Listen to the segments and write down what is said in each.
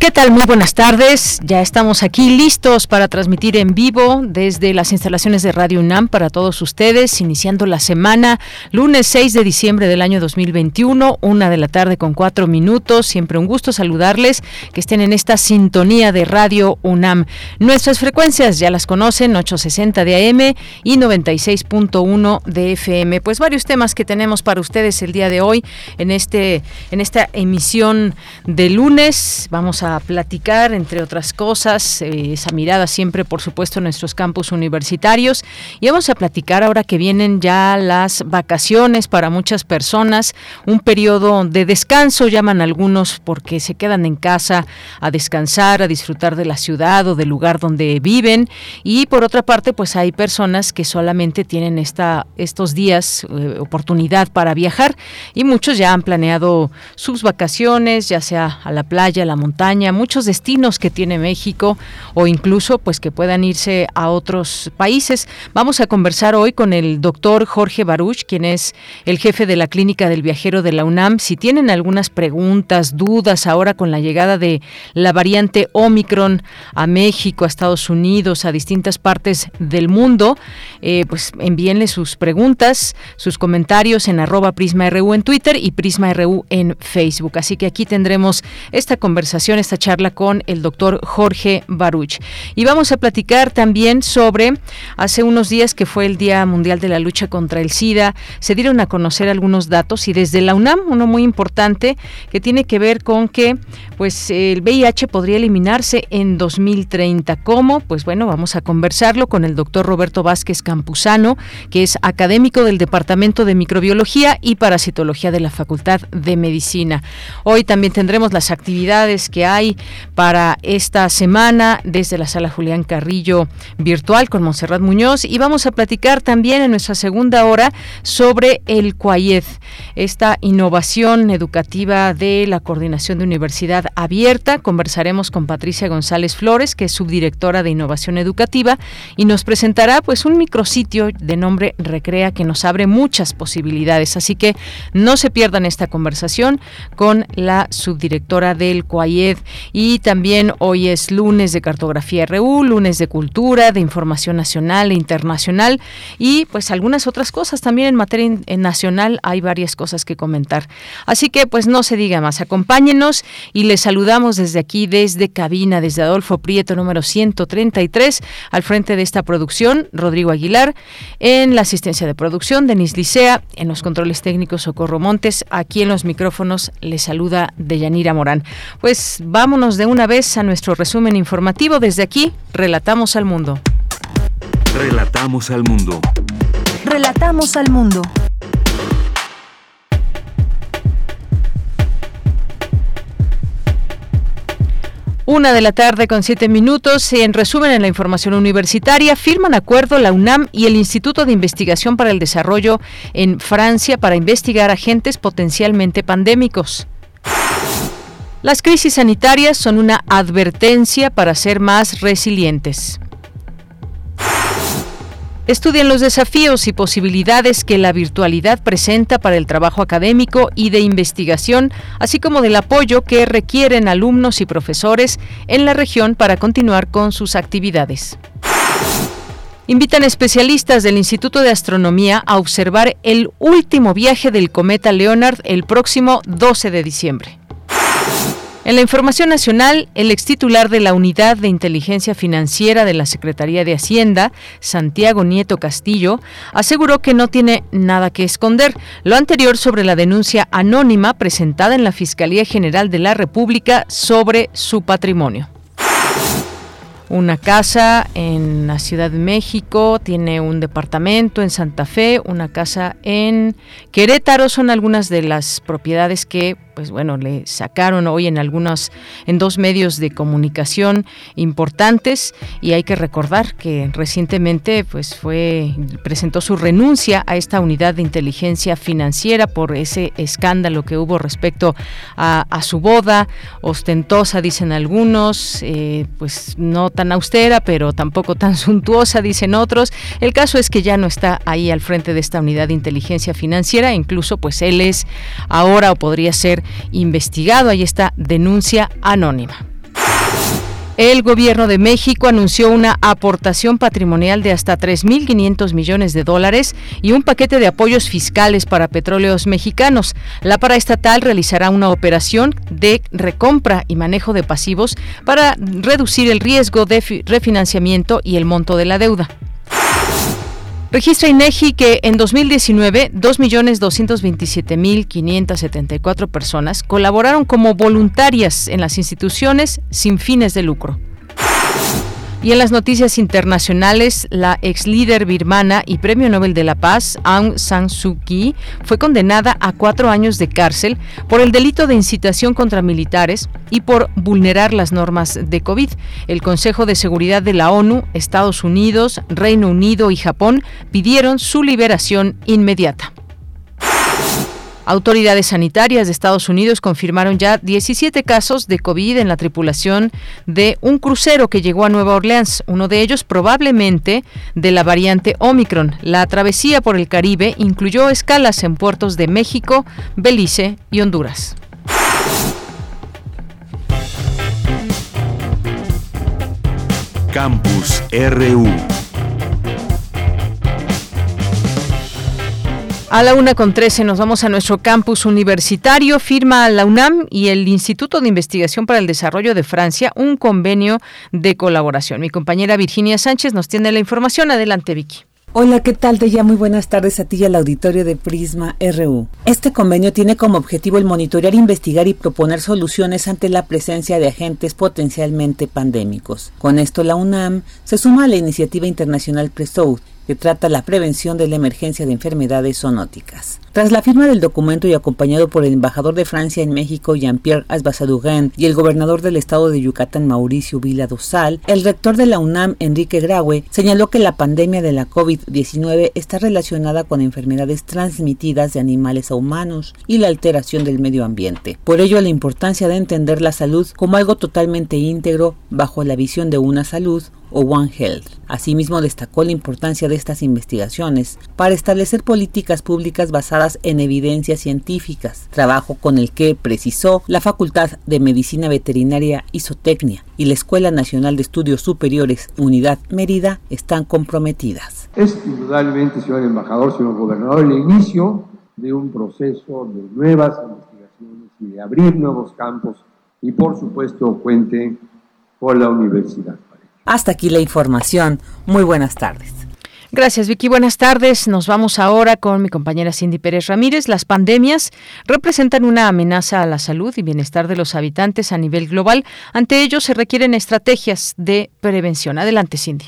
¿Qué tal? Muy buenas tardes. Ya estamos aquí listos para transmitir en vivo desde las instalaciones de Radio UNAM para todos ustedes, iniciando la semana, lunes 6 de diciembre del año 2021, una de la tarde con cuatro minutos. Siempre un gusto saludarles, que estén en esta sintonía de Radio UNAM. Nuestras frecuencias ya las conocen, 860 de AM y 96.1 de FM. Pues varios temas que tenemos para ustedes el día de hoy en, este, en esta emisión de lunes. Vamos a platicar, entre otras cosas, eh, esa mirada siempre, por supuesto, en nuestros campus universitarios. Y vamos a platicar ahora que vienen ya las vacaciones para muchas personas, un periodo de descanso, llaman algunos, porque se quedan en casa a descansar, a disfrutar de la ciudad o del lugar donde viven. Y por otra parte, pues hay personas que solamente tienen esta, estos días eh, oportunidad para viajar y muchos ya han planeado sus vacaciones, ya sea a la playa, a la montaña, muchos destinos que tiene México o incluso pues que puedan irse a otros países. Vamos a conversar hoy con el doctor Jorge Baruch, quien es el jefe de la Clínica del Viajero de la UNAM. Si tienen algunas preguntas, dudas ahora con la llegada de la variante Omicron a México, a Estados Unidos, a distintas partes del mundo, eh, pues envíenle sus preguntas, sus comentarios en arroba PrismaRU en Twitter y PrismaRU en Facebook. Así que aquí tendremos esta conversación, esta charla con el doctor Jorge Baruch. Y vamos a platicar también sobre, hace unos días que fue el Día Mundial de la Lucha contra el SIDA, se dieron a conocer algunos datos y desde la UNAM, uno muy importante que tiene que ver con que pues el VIH podría eliminarse en 2030. ¿Cómo? Pues bueno, vamos a conversarlo con el doctor Roberto Vázquez Campuzano, que es académico del Departamento de Microbiología y Parasitología de la Facultad de Medicina. Hoy también tendremos las actividades que hay para esta semana desde la sala Julián Carrillo virtual con Monserrat Muñoz y vamos a platicar también en nuestra segunda hora sobre el CUAIED, esta innovación educativa de la Coordinación de Universidad Abierta. Conversaremos con Patricia González Flores, que es subdirectora de Innovación Educativa y nos presentará pues un micrositio de nombre Recrea que nos abre muchas posibilidades, así que no se pierdan esta conversación con la subdirectora del CUAIED y también hoy es lunes de cartografía RU, lunes de cultura, de información nacional e internacional y pues algunas otras cosas también en materia nacional hay varias cosas que comentar. Así que pues no se diga más, acompáñenos y les saludamos desde aquí, desde cabina, desde Adolfo Prieto número 133, al frente de esta producción, Rodrigo Aguilar, en la asistencia de producción, Denis Licea, en los controles técnicos, Socorro Montes, aquí en los micrófonos les saluda Deyanira Morán. Pues vámonos de una vez a nuestro resumen informativo. Desde aquí, relatamos al mundo. Relatamos al mundo. Relatamos al mundo. Una de la tarde con siete minutos. En resumen, en la información universitaria, firman acuerdo la UNAM y el Instituto de Investigación para el Desarrollo en Francia para investigar agentes potencialmente pandémicos. Las crisis sanitarias son una advertencia para ser más resilientes. Estudien los desafíos y posibilidades que la virtualidad presenta para el trabajo académico y de investigación, así como del apoyo que requieren alumnos y profesores en la región para continuar con sus actividades. Invitan especialistas del Instituto de Astronomía a observar el último viaje del cometa Leonard el próximo 12 de diciembre. En la información nacional, el ex titular de la Unidad de Inteligencia Financiera de la Secretaría de Hacienda, Santiago Nieto Castillo, aseguró que no tiene nada que esconder, lo anterior sobre la denuncia anónima presentada en la Fiscalía General de la República sobre su patrimonio. una casa en la Ciudad de México, tiene un departamento en Santa Fe, una casa en Querétaro, son algunas de las propiedades que pues bueno, le sacaron hoy en algunos, en dos medios de comunicación importantes. Y hay que recordar que recientemente pues fue, presentó su renuncia a esta unidad de inteligencia financiera por ese escándalo que hubo respecto a, su boda, ostentosa dicen algunos, eh, pues no tan austera, pero tampoco tan suntuosa dicen otros. El caso es que ya no está ahí al frente de esta unidad de inteligencia financiera, incluso pues él es ahora o podría ser investigado. Ahí está denuncia anónima. El gobierno de México anunció una aportación patrimonial de hasta 3.500 millones de dólares y un paquete de apoyos fiscales para petróleos mexicanos. La paraestatal realizará una operación de recompra y manejo de pasivos para reducir el riesgo de refinanciamiento y el monto de la deuda. Registra INEGI que en 2019 2.227.574 personas colaboraron como voluntarias en las instituciones sin fines de lucro. Y en las noticias internacionales, la ex líder birmana y premio Nobel de la Paz, Aung San Suu Kyi, fue condenada a cuatro años de cárcel por el delito de incitación contra militares y por vulnerar las normas de COVID. El Consejo de Seguridad de la ONU, Estados Unidos, Reino Unido y Japón pidieron su liberación inmediata. Autoridades sanitarias de Estados Unidos confirmaron ya 17 casos de COVID en la tripulación de un crucero que llegó a Nueva Orleans, uno de ellos probablemente de la variante Omicron. La travesía por el Caribe incluyó escalas en puertos de México, Belice y Honduras. Campus RU A la una con trece nos vamos a nuestro campus universitario. Firma la UNAM y el Instituto de Investigación para el Desarrollo de Francia un convenio de colaboración. Mi compañera Virginia Sánchez nos tiene la información. Adelante, Vicky. Hola, ¿qué tal? Te muy buenas tardes a ti y al auditorio de Prisma RU. Este convenio tiene como objetivo el monitorear, investigar y proponer soluciones ante la presencia de agentes potencialmente pandémicos. Con esto, la UNAM se suma a la iniciativa internacional PRESOUD, que trata la prevención de la emergencia de enfermedades zoonóticas. Tras la firma del documento y acompañado por el embajador de Francia en México, Jean-Pierre Asbasadougan, y el gobernador del estado de Yucatán, Mauricio Vila Dosal, el rector de la UNAM, Enrique Graue, señaló que la pandemia de la COVID-19 está relacionada con enfermedades transmitidas de animales a humanos y la alteración del medio ambiente. Por ello, la importancia de entender la salud como algo totalmente íntegro bajo la visión de una salud o One Health. Asimismo, destacó la importancia de estas investigaciones para establecer políticas públicas basadas en evidencias científicas, trabajo con el que precisó la Facultad de Medicina Veterinaria Isotecnia y la Escuela Nacional de Estudios Superiores Unidad Mérida están comprometidas. Es indudablemente, señor embajador, señor gobernador, el inicio de un proceso de nuevas investigaciones y de abrir nuevos campos y por supuesto cuente con la universidad. Hasta aquí la información. Muy buenas tardes. Gracias, Vicky. Buenas tardes. Nos vamos ahora con mi compañera Cindy Pérez Ramírez. Las pandemias representan una amenaza a la salud y bienestar de los habitantes a nivel global. Ante ello se requieren estrategias de prevención. Adelante, Cindy.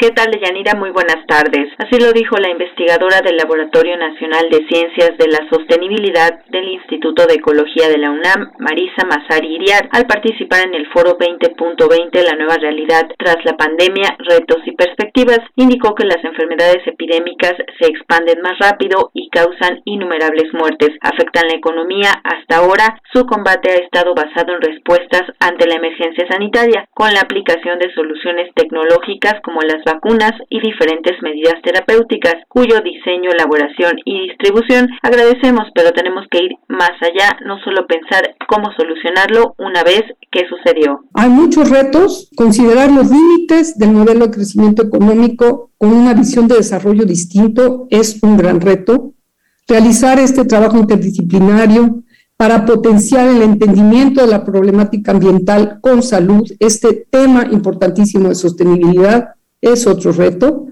¿Qué tal, Deyanira? Muy buenas tardes. Así lo dijo la investigadora del Laboratorio Nacional de Ciencias de la Sostenibilidad del Instituto de Ecología de la UNAM, Marisa Mazari Iriar, al participar en el Foro 20.20 La Nueva Realidad tras la pandemia, retos y perspectivas. Indicó que las enfermedades epidémicas se expanden más rápido y causan innumerables muertes. Afectan la economía. Hasta ahora, su combate ha estado basado en respuestas ante la emergencia sanitaria, con la aplicación de soluciones tecnológicas como las vacunas y diferentes medidas terapéuticas, cuyo diseño, elaboración y distribución agradecemos, pero tenemos que ir más allá, no solo pensar cómo solucionarlo una vez que sucedió. Hay muchos retos, considerar los límites del modelo de crecimiento económico con una visión de desarrollo distinto es un gran reto. Realizar este trabajo interdisciplinario para potenciar el entendimiento de la problemática ambiental con salud, este tema importantísimo de sostenibilidad, es otro reto.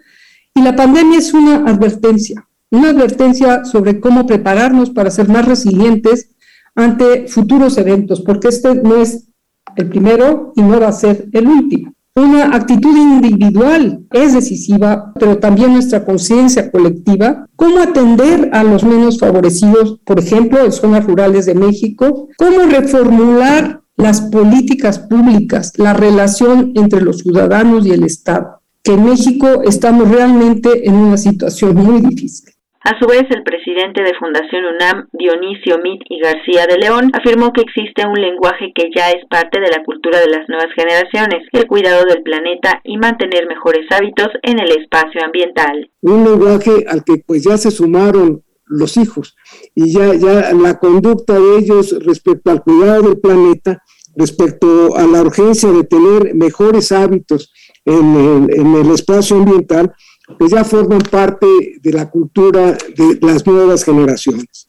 Y la pandemia es una advertencia, una advertencia sobre cómo prepararnos para ser más resilientes ante futuros eventos, porque este no es el primero y no va a ser el último. Una actitud individual es decisiva, pero también nuestra conciencia colectiva. ¿Cómo atender a los menos favorecidos, por ejemplo, en zonas rurales de México? ¿Cómo reformular las políticas públicas, la relación entre los ciudadanos y el Estado? Que en México estamos realmente en una situación muy difícil. A su vez, el presidente de Fundación UNAM, Dionisio Mit y García de León, afirmó que existe un lenguaje que ya es parte de la cultura de las nuevas generaciones, el cuidado del planeta y mantener mejores hábitos en el espacio ambiental. Un lenguaje al que pues ya se sumaron los hijos y ya, ya la conducta de ellos respecto al cuidado del planeta, respecto a la urgencia de tener mejores hábitos en en el espacio ambiental, pues ya forman parte de la cultura de las nuevas generaciones.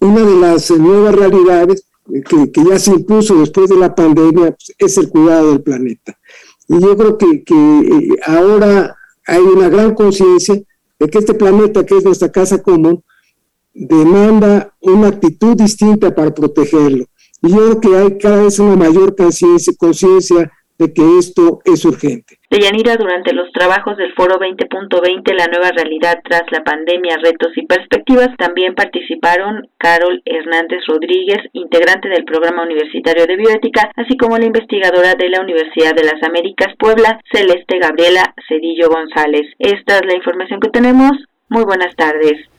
Una de las nuevas realidades que, ya se impuso después de la pandemia pues, es el cuidado del planeta. Y yo creo que, que eh, ahora hay una gran conciencia de que este planeta, que es nuestra casa común, demanda una actitud distinta para protegerlo. Y yo creo que hay cada vez una mayor conciencia de que esto es urgente. Deyanira, durante los trabajos del Foro 20.20, la nueva realidad tras la pandemia, retos y perspectivas, también participaron Carol Hernández Rodríguez, integrante del Programa Universitario de Bioética, así como la investigadora de la Universidad de las Américas Puebla, Celeste Gabriela Cedillo González. Esta es la información que tenemos. Muy buenas tardes.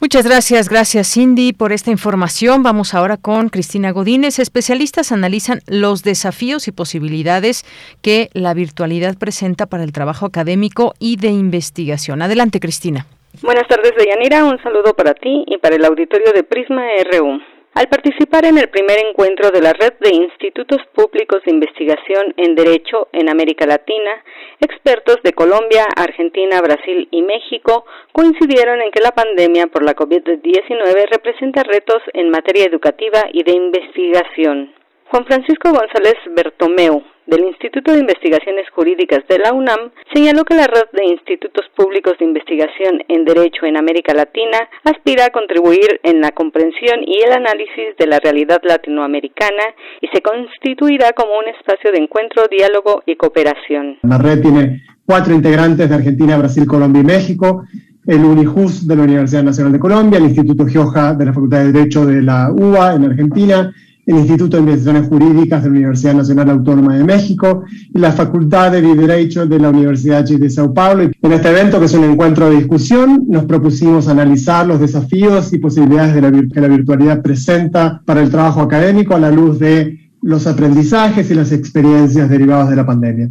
Muchas gracias, gracias Cindy por esta información. Vamos ahora con Cristina Godínez. Especialistas analizan los desafíos y posibilidades que la virtualidad presenta para el trabajo académico y de investigación. Adelante, Cristina. Buenas tardes, Deyanira. Un saludo para ti y para el auditorio de Prisma RU. Al participar en el primer encuentro de la Red de Institutos Públicos de Investigación en Derecho en América Latina, expertos de Colombia, Argentina, Brasil y México coincidieron en que la pandemia por la COVID-19 representa retos en materia educativa y de investigación. Juan Francisco González Bertomeu, del Instituto de Investigaciones Jurídicas de la UNAM señaló que la red de institutos públicos de investigación en Derecho en América Latina aspira a contribuir en la comprensión y el análisis de la realidad latinoamericana y se constituirá como un espacio de encuentro, diálogo y cooperación. La red tiene cuatro integrantes de Argentina, Brasil, Colombia y México el UNIJUS de la Universidad Nacional de Colombia, el Instituto Gioja de la Facultad de Derecho de la UBA en Argentina, el Instituto de Investigaciones Jurídicas de la Universidad Nacional Autónoma de México y la Facultad de Derecho de la Universidad de Sao Paulo. En este evento, que es un encuentro de discusión, nos propusimos analizar los desafíos y posibilidades de la, que la virtualidad presenta para el trabajo académico a la luz de los aprendizajes y las experiencias derivadas de la pandemia.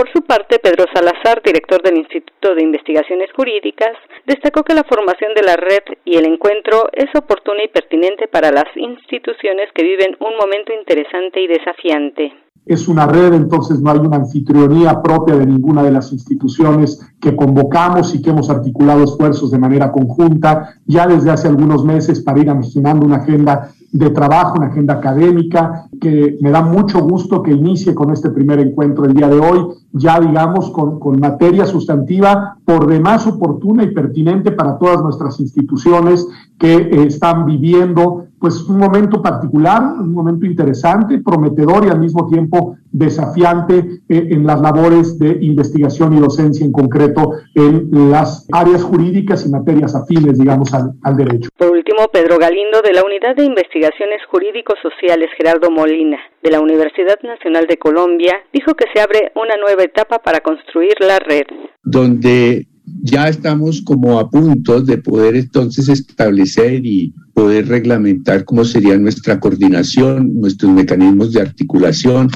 Por su parte, Pedro Salazar, director del Instituto de Investigaciones Jurídicas, destacó que la formación de la red y el encuentro es oportuna y pertinente para las instituciones que viven un momento interesante y desafiante. Es una red, entonces no hay una anfitrionía propia de ninguna de las instituciones que convocamos y que hemos articulado esfuerzos de manera conjunta ya desde hace algunos meses para ir imaginando una agenda de trabajo, una agenda académica, que me da mucho gusto que inicie con este primer encuentro el día de hoy, ya digamos con, con materia sustantiva por demás oportuna y pertinente para todas nuestras instituciones que eh, están viviendo pues un momento particular, un momento interesante, prometedor y al mismo tiempo desafiante eh, en las labores de investigación y docencia en concreto en las áreas jurídicas y materias afines, digamos, al, al derecho. Por último, Pedro Galindo de la Unidad de Investigaciones Jurídicos Sociales Gerardo Molina de la Universidad Nacional de Colombia dijo que se abre una nueva etapa para construir la red. Donde ya estamos como a punto de poder entonces establecer y poder reglamentar cómo sería nuestra coordinación, nuestros mecanismos de articulación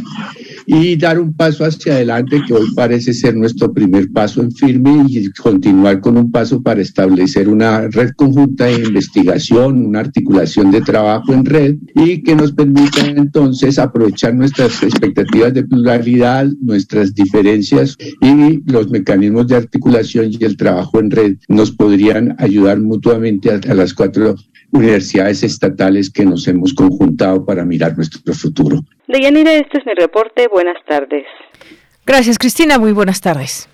y dar un paso hacia adelante que hoy parece ser nuestro primer paso en firme y continuar con un paso para establecer una red conjunta de investigación, una articulación de trabajo en red y que nos permita entonces aprovechar nuestras expectativas de pluralidad, nuestras diferencias y los mecanismos de articulación y el trabajo en red nos podrían ayudar mutuamente a, las cuatro universidades estatales que nos hemos conjuntado para mirar nuestro futuro. Deyanira, este es mi reporte. Buenas tardes. Gracias, Cristina. Muy buenas tardes.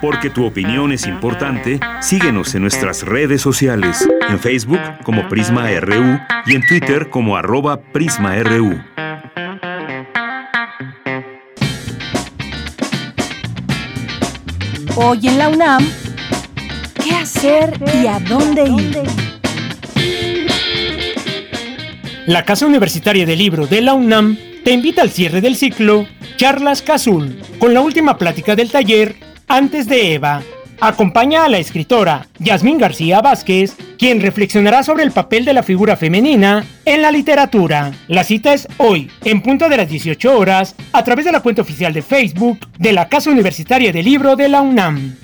Porque tu opinión es importante, síguenos en nuestras redes sociales, en Facebook como Prisma RU y en Twitter como arroba PrismaRU. Hoy en la UNAM, ¿qué hacer y a dónde ir? La Casa Universitaria del Libro de la UNAM te invita al cierre del ciclo Charlas Cazul, con la última plática del taller Antes de Eva. Acompaña a la escritora Yasmín García Vázquez, quien reflexionará sobre el papel de la figura femenina en la literatura. La cita es hoy, en punto de las 18 horas, a través de la cuenta oficial de Facebook de la Casa Universitaria del Libro de la UNAM.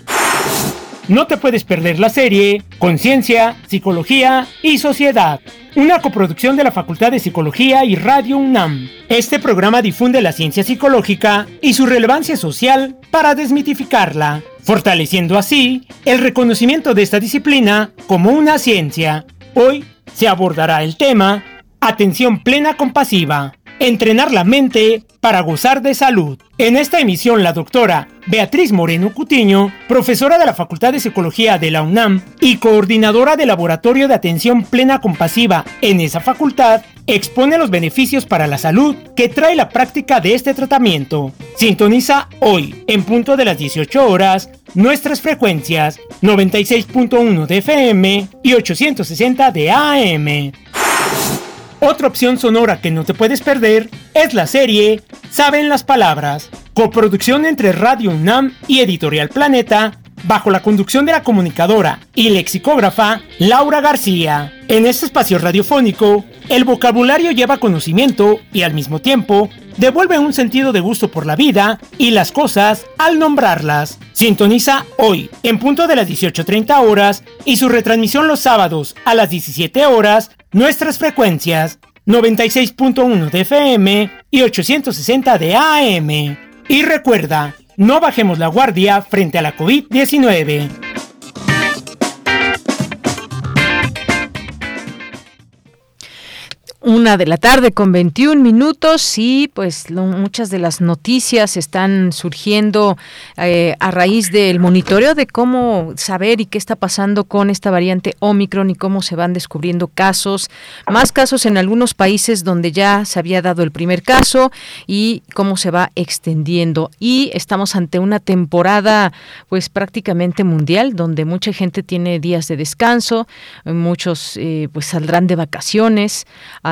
No te puedes perder la serie Conciencia, Psicología y Sociedad, una coproducción de la Facultad de Psicología y Radio UNAM. Este programa difunde la ciencia psicológica y su relevancia social para desmitificarla fortaleciendo así el reconocimiento de esta disciplina como una ciencia. Hoy se abordará el tema Atención plena compasiva, entrenar la mente para gozar de salud. En esta emisión la doctora Beatriz Moreno Cutiño, profesora de la Facultad de Psicología de la UNAM y coordinadora del Laboratorio de Atención Plena Compasiva en esa facultad, expone los beneficios para la salud que trae la práctica de este tratamiento. Sintoniza hoy, en punto de las 18 horas, nuestras frecuencias 96.1 de FM y 860 de AM. Otra opción sonora que no te puedes perder es la serie Saben las Palabras, coproducción entre Radio UNAM y Editorial Planeta, bajo la conducción de la comunicadora y lexicógrafa Laura García. En este espacio radiofónico, el vocabulario lleva conocimiento y al mismo tiempo devuelve un sentido de gusto por la vida y las cosas al nombrarlas. Sintoniza hoy, en punto de las 18.30 horas, y su retransmisión los sábados a las 17 horas nuestras frecuencias 96.1 de FM y 860 de AM. Y recuerda, no bajemos la guardia frente a la COVID-19. Una de la tarde con 21 minutos y pues muchas de las noticias están surgiendo eh, a raíz del monitoreo de cómo saber y qué está pasando con esta variante Omicron y cómo se van descubriendo casos, más casos en algunos países donde ya se había dado el primer caso y cómo se va extendiendo. Y estamos ante una temporada pues prácticamente mundial donde mucha gente tiene días de descanso, muchos eh, pues saldrán de vacaciones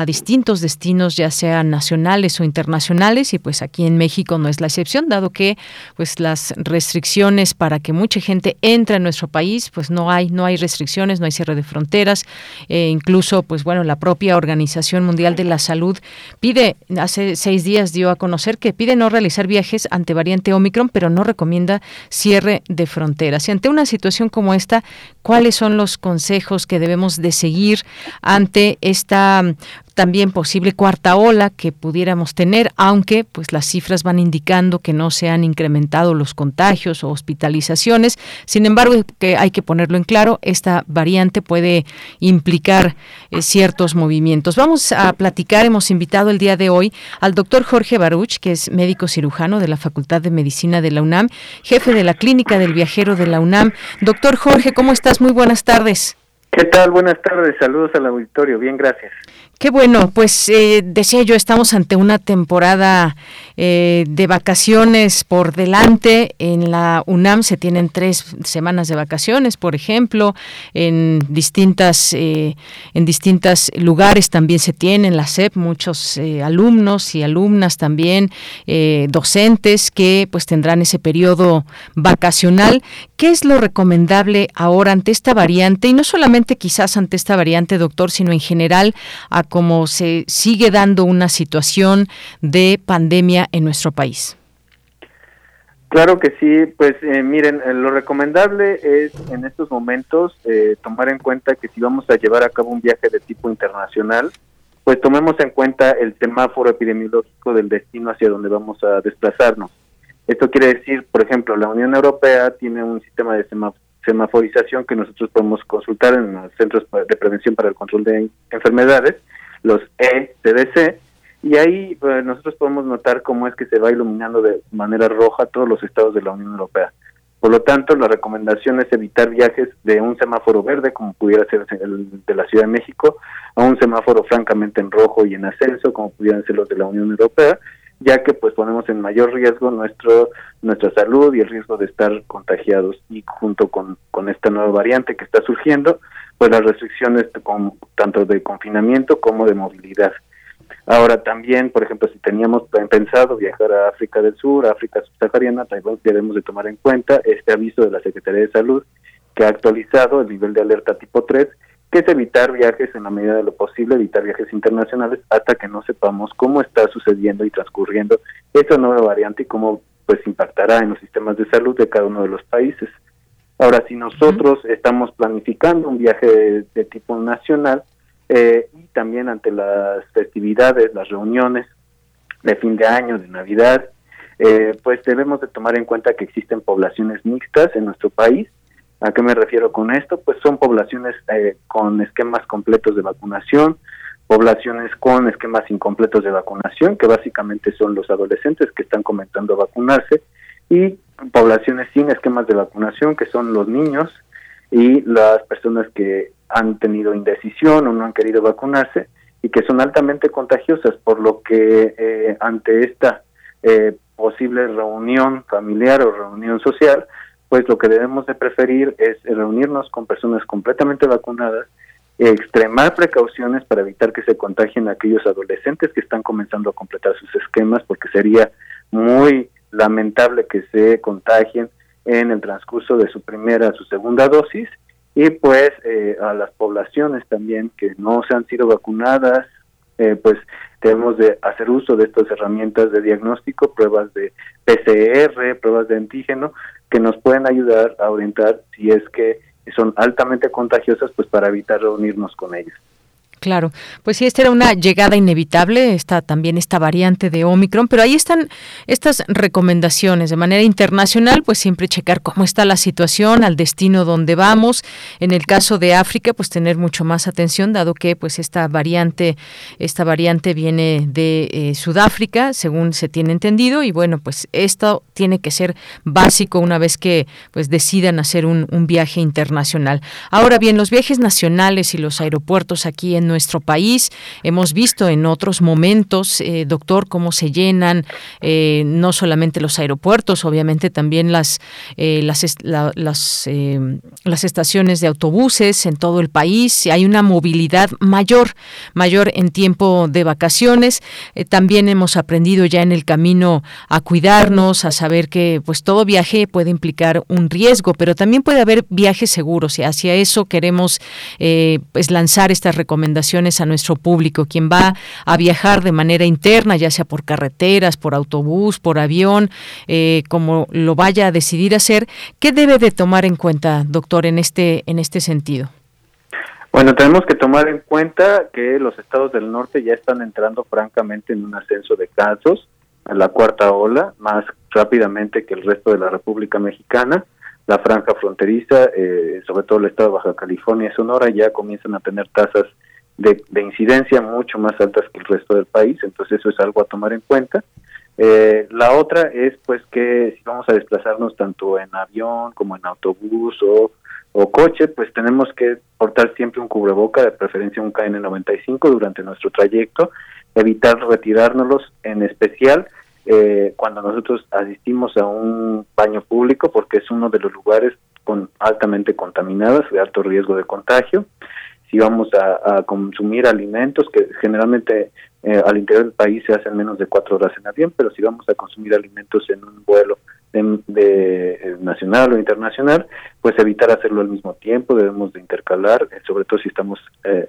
distintos destinos, ya sean nacionales o internacionales, y pues aquí en México no es la excepción, dado que pues las restricciones para que mucha gente entre a nuestro país, pues no hay, no hay restricciones, no hay cierre de fronteras, e incluso pues bueno, la propia Organización Mundial de la Salud pide, hace seis días dio a conocer que pide no realizar viajes ante variante Omicron, pero no recomienda cierre de fronteras. Y ante una situación como esta, ¿cuáles son los consejos que debemos de seguir ante esta también posible cuarta ola que pudiéramos tener, aunque pues las cifras van indicando que no se han incrementado los contagios o hospitalizaciones. Sin embargo, que hay que ponerlo en claro, esta variante puede implicar eh, ciertos movimientos. Vamos a platicar, hemos invitado el día de hoy al doctor Jorge Baruch, que es médico cirujano de la Facultad de Medicina de la UNAM, jefe de la Clínica del Viajero de la UNAM. Doctor Jorge, ¿cómo estás? Muy buenas tardes. ¿Qué tal? Buenas tardes, saludos al auditorio, bien, gracias. Qué bueno, pues eh, decía yo, estamos ante una temporada eh, de vacaciones por delante. En la UNAM se tienen tres semanas de vacaciones, por ejemplo, en distintas eh, en distintos lugares también se tienen la SEP muchos alumnos y alumnas también docentes que pues tendrán ese periodo vacacional. ¿Qué es lo recomendable ahora ante esta variante y no solamente quizás ante esta variante, doctor, sino en general a cómo se sigue dando una situación de pandemia en nuestro país. Claro que sí, pues eh, miren, eh, lo recomendable es en estos momentos eh, tomar en cuenta que si vamos a llevar a cabo un viaje de tipo internacional, pues tomemos en cuenta el semáforo epidemiológico del destino hacia donde vamos a desplazarnos. Esto quiere decir, por ejemplo, la Unión Europea tiene un sistema de semaforización que nosotros podemos consultar en los Centros de Prevención para el Control de Enfermedades, los ECDC, y ahí pues, nosotros podemos notar cómo es que se va iluminando de manera roja todos los estados de la Unión Europea. Por lo tanto, la recomendación es evitar viajes de un semáforo verde, como pudiera ser el de la Ciudad de México, a un semáforo francamente en rojo y en ascenso, como pudieran ser los de la Unión Europea, ya que pues ponemos en mayor riesgo nuestro nuestra salud y el riesgo de estar contagiados y junto con, con esta nueva variante que está surgiendo, pues las restricciones tanto de confinamiento como de movilidad. Ahora también, por ejemplo, si teníamos pensado viajar a África del Sur, África subsahariana, también debemos de tomar en cuenta este aviso de la Secretaría de Salud que ha actualizado el nivel de alerta tipo 3, que es evitar viajes en la medida de lo posible, evitar viajes internacionales hasta que no sepamos cómo está sucediendo y transcurriendo esta nueva variante y cómo pues impactará en los sistemas de salud de cada uno de los países. Ahora, si nosotros estamos planificando un viaje de tipo nacional, eh, y también ante las festividades, las reuniones de fin de año, de Navidad, eh, pues debemos de tomar en cuenta que existen poblaciones mixtas en nuestro país. ¿A qué me refiero con esto? Pues son poblaciones eh, con esquemas completos de vacunación, poblaciones con esquemas incompletos de vacunación, que básicamente son los adolescentes que están comenzando a vacunarse, y poblaciones sin esquemas de vacunación, que son los niños y las personas que han tenido indecisión o no han querido vacunarse y que son altamente contagiosas, por lo que eh, ante esta eh, posible reunión familiar o reunión social, pues lo que debemos de preferir es reunirnos con personas completamente vacunadas, extremar precauciones para evitar que se contagien aquellos adolescentes que están comenzando a completar sus esquemas, porque sería muy lamentable que se contagien en el transcurso de su primera, su segunda dosis, y pues eh, a las poblaciones también que no se han sido vacunadas, eh, pues debemos de hacer uso de estas herramientas de diagnóstico, pruebas de PCR, pruebas de antígeno, que nos pueden ayudar a orientar si es que son altamente contagiosas, pues para evitar reunirnos con ellas. Claro, pues sí, esta era una llegada inevitable, está también esta variante de Omicron, pero ahí están estas recomendaciones de manera internacional, pues siempre checar cómo está la situación, al destino donde vamos. En el caso de África, pues tener mucho más atención, dado que pues esta variante, esta variante viene de eh, Sudáfrica, según se tiene entendido, y bueno, pues esto tiene que ser básico una vez que pues decidan hacer un, un viaje internacional. Ahora bien, los viajes nacionales y los aeropuertos aquí en nuestro país. Hemos visto en otros momentos, eh, doctor, cómo se llenan eh, no solamente los aeropuertos, obviamente también las, eh, las, las, las estaciones de autobuses en todo el país. Hay una movilidad mayor, mayor en tiempo de vacaciones. también hemos aprendido ya en el camino a cuidarnos, a saber que pues todo viaje puede implicar un riesgo, pero también puede haber viajes seguros y hacia eso queremos pues lanzar estas recomendaciones a nuestro público, quien va a viajar de manera interna, ya sea por carreteras, por autobús, por avión, eh, como lo vaya a decidir hacer, ¿qué debe de tomar en cuenta, doctor, en este, en este sentido? Bueno, tenemos que tomar en cuenta que los estados del norte ya están entrando francamente en un ascenso de casos, en la cuarta ola, más rápidamente que el resto de la República Mexicana. La franja fronteriza, eh, sobre todo el estado de Baja California y Sonora, ya comienzan a tener tasas de, incidencia mucho más altas que el resto del país, entonces eso es algo a tomar en cuenta. Eh, la otra es pues que si vamos a desplazarnos tanto en avión como en autobús o, o coche, pues tenemos que portar siempre un cubreboca, de preferencia un KN95 durante nuestro trayecto, evitar retirárnoslos en especial eh, cuando nosotros asistimos a un baño público porque es uno de los lugares con altamente contaminados, de alto riesgo de contagio si vamos a, consumir alimentos, que generalmente eh, al interior del país se hacen menos de cuatro horas en avión, pero si vamos a consumir alimentos en un vuelo de, eh, nacional o internacional, pues evitar hacerlo al mismo tiempo, debemos de intercalar, eh, sobre todo si estamos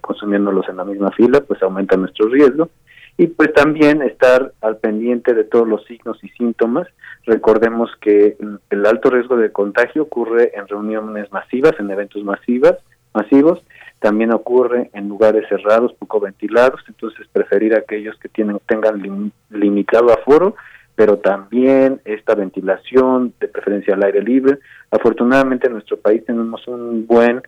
consumiéndolos en la misma fila, pues aumenta nuestro riesgo. Y pues también estar al pendiente de todos los signos y síntomas. Recordemos que el alto riesgo de contagio ocurre en reuniones masivas, en eventos masivas, masivos, también ocurre en lugares cerrados, poco ventilados, entonces preferir aquellos que tienen, tengan limitado aforo, pero también esta ventilación, de preferencia al aire libre. Afortunadamente en nuestro país tenemos un buen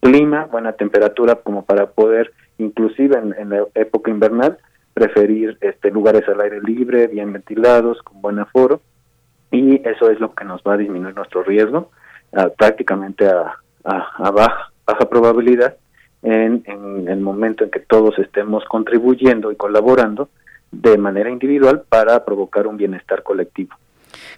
clima, buena temperatura como para poder, inclusive en, la época invernal, preferir este lugares al aire libre, bien ventilados, con buen aforo, y eso es lo que nos va a disminuir nuestro riesgo prácticamente a, a baja, baja probabilidad en, en, el momento en que todos estemos contribuyendo y colaborando de manera individual para provocar un bienestar colectivo.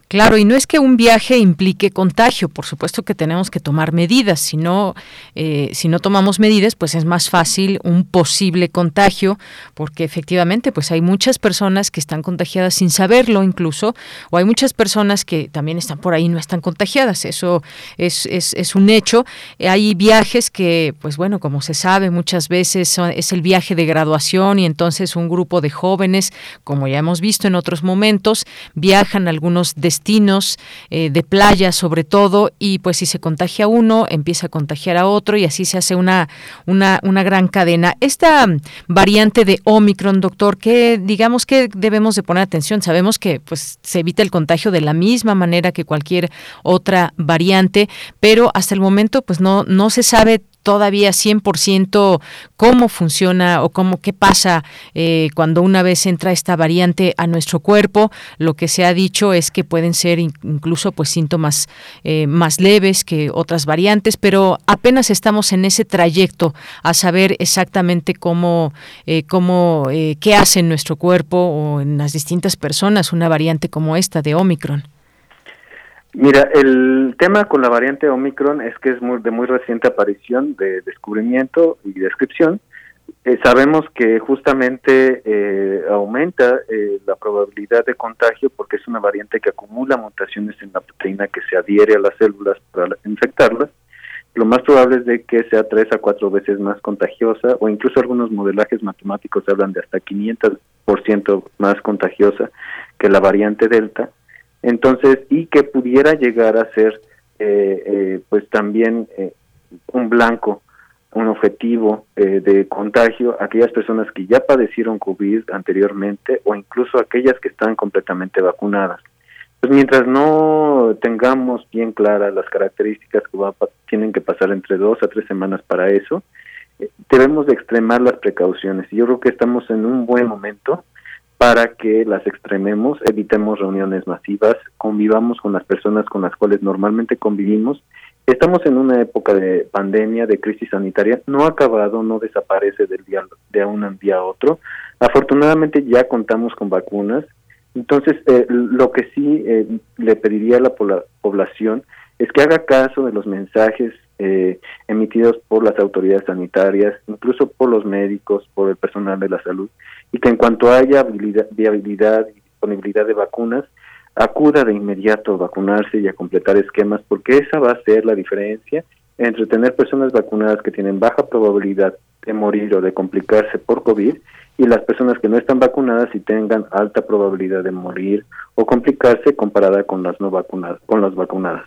Claro, y no es que un viaje implique contagio, por supuesto que tenemos que tomar medidas, si no, eh, si no tomamos medidas, pues es más fácil un posible contagio, porque efectivamente, pues hay muchas personas que están contagiadas sin saberlo incluso, o hay muchas personas que también están por ahí y no están contagiadas, eso es, es, es un hecho. Hay viajes que, pues bueno, como se sabe, muchas veces es el viaje de graduación y entonces un grupo de jóvenes, como ya hemos visto en otros momentos, viajan a destinos eh, de playa sobre todo y pues si se contagia uno empieza a contagiar a otro y así se hace una una, una gran cadena. Esta variante de Omicron, doctor, que digamos que debemos de poner atención. Sabemos que pues se evita el contagio de la misma manera que cualquier otra variante, pero hasta el momento pues no no se sabe todavía 100% cómo funciona o cómo qué pasa eh, cuando una vez entra esta variante a nuestro cuerpo. Lo que se ha dicho es que pueden ser incluso pues síntomas eh, más leves que otras variantes, pero apenas estamos en ese trayecto a saber exactamente cómo, eh, cómo qué hace en nuestro cuerpo o en las distintas personas una variante como esta de Omicron. Mira, el tema con la variante Omicron es que es muy, de muy reciente aparición, de descubrimiento y descripción. Eh, sabemos que justamente eh, aumenta eh, la probabilidad de contagio porque es una variante que acumula mutaciones en la proteína que se adhiere a las células para infectarlas. Lo más probable es de que sea tres a cuatro veces más contagiosa o incluso algunos modelajes matemáticos hablan de hasta 500% más contagiosa que la variante Delta entonces, y que pudiera llegar a ser, eh, eh, pues también eh, un blanco, un objetivo de contagio aquellas personas que ya padecieron COVID anteriormente o incluso aquellas que están completamente vacunadas. Pues mientras no tengamos bien claras las características que va, tienen que pasar entre dos a tres semanas para eso, debemos de extremar las precauciones. Yo creo que estamos en un buen momento para que las extrememos, evitemos reuniones masivas, convivamos con las personas con las cuales normalmente convivimos. Estamos en una época de pandemia, de crisis sanitaria, no ha acabado, no desaparece del día de un día a otro. Afortunadamente ya contamos con vacunas, entonces eh, lo que sí eh, le pediría a la población es que haga caso de los mensajes eh, emitidos por las autoridades sanitarias, incluso por los médicos, por el personal de la salud, y que en cuanto haya viabilidad y disponibilidad de vacunas, acuda de inmediato a vacunarse y a completar esquemas, porque esa va a ser la diferencia entre tener personas vacunadas que tienen baja probabilidad de morir o de complicarse por COVID y las personas que no están vacunadas y tengan alta probabilidad de morir o complicarse comparada con las no vacunadas, con las vacunadas.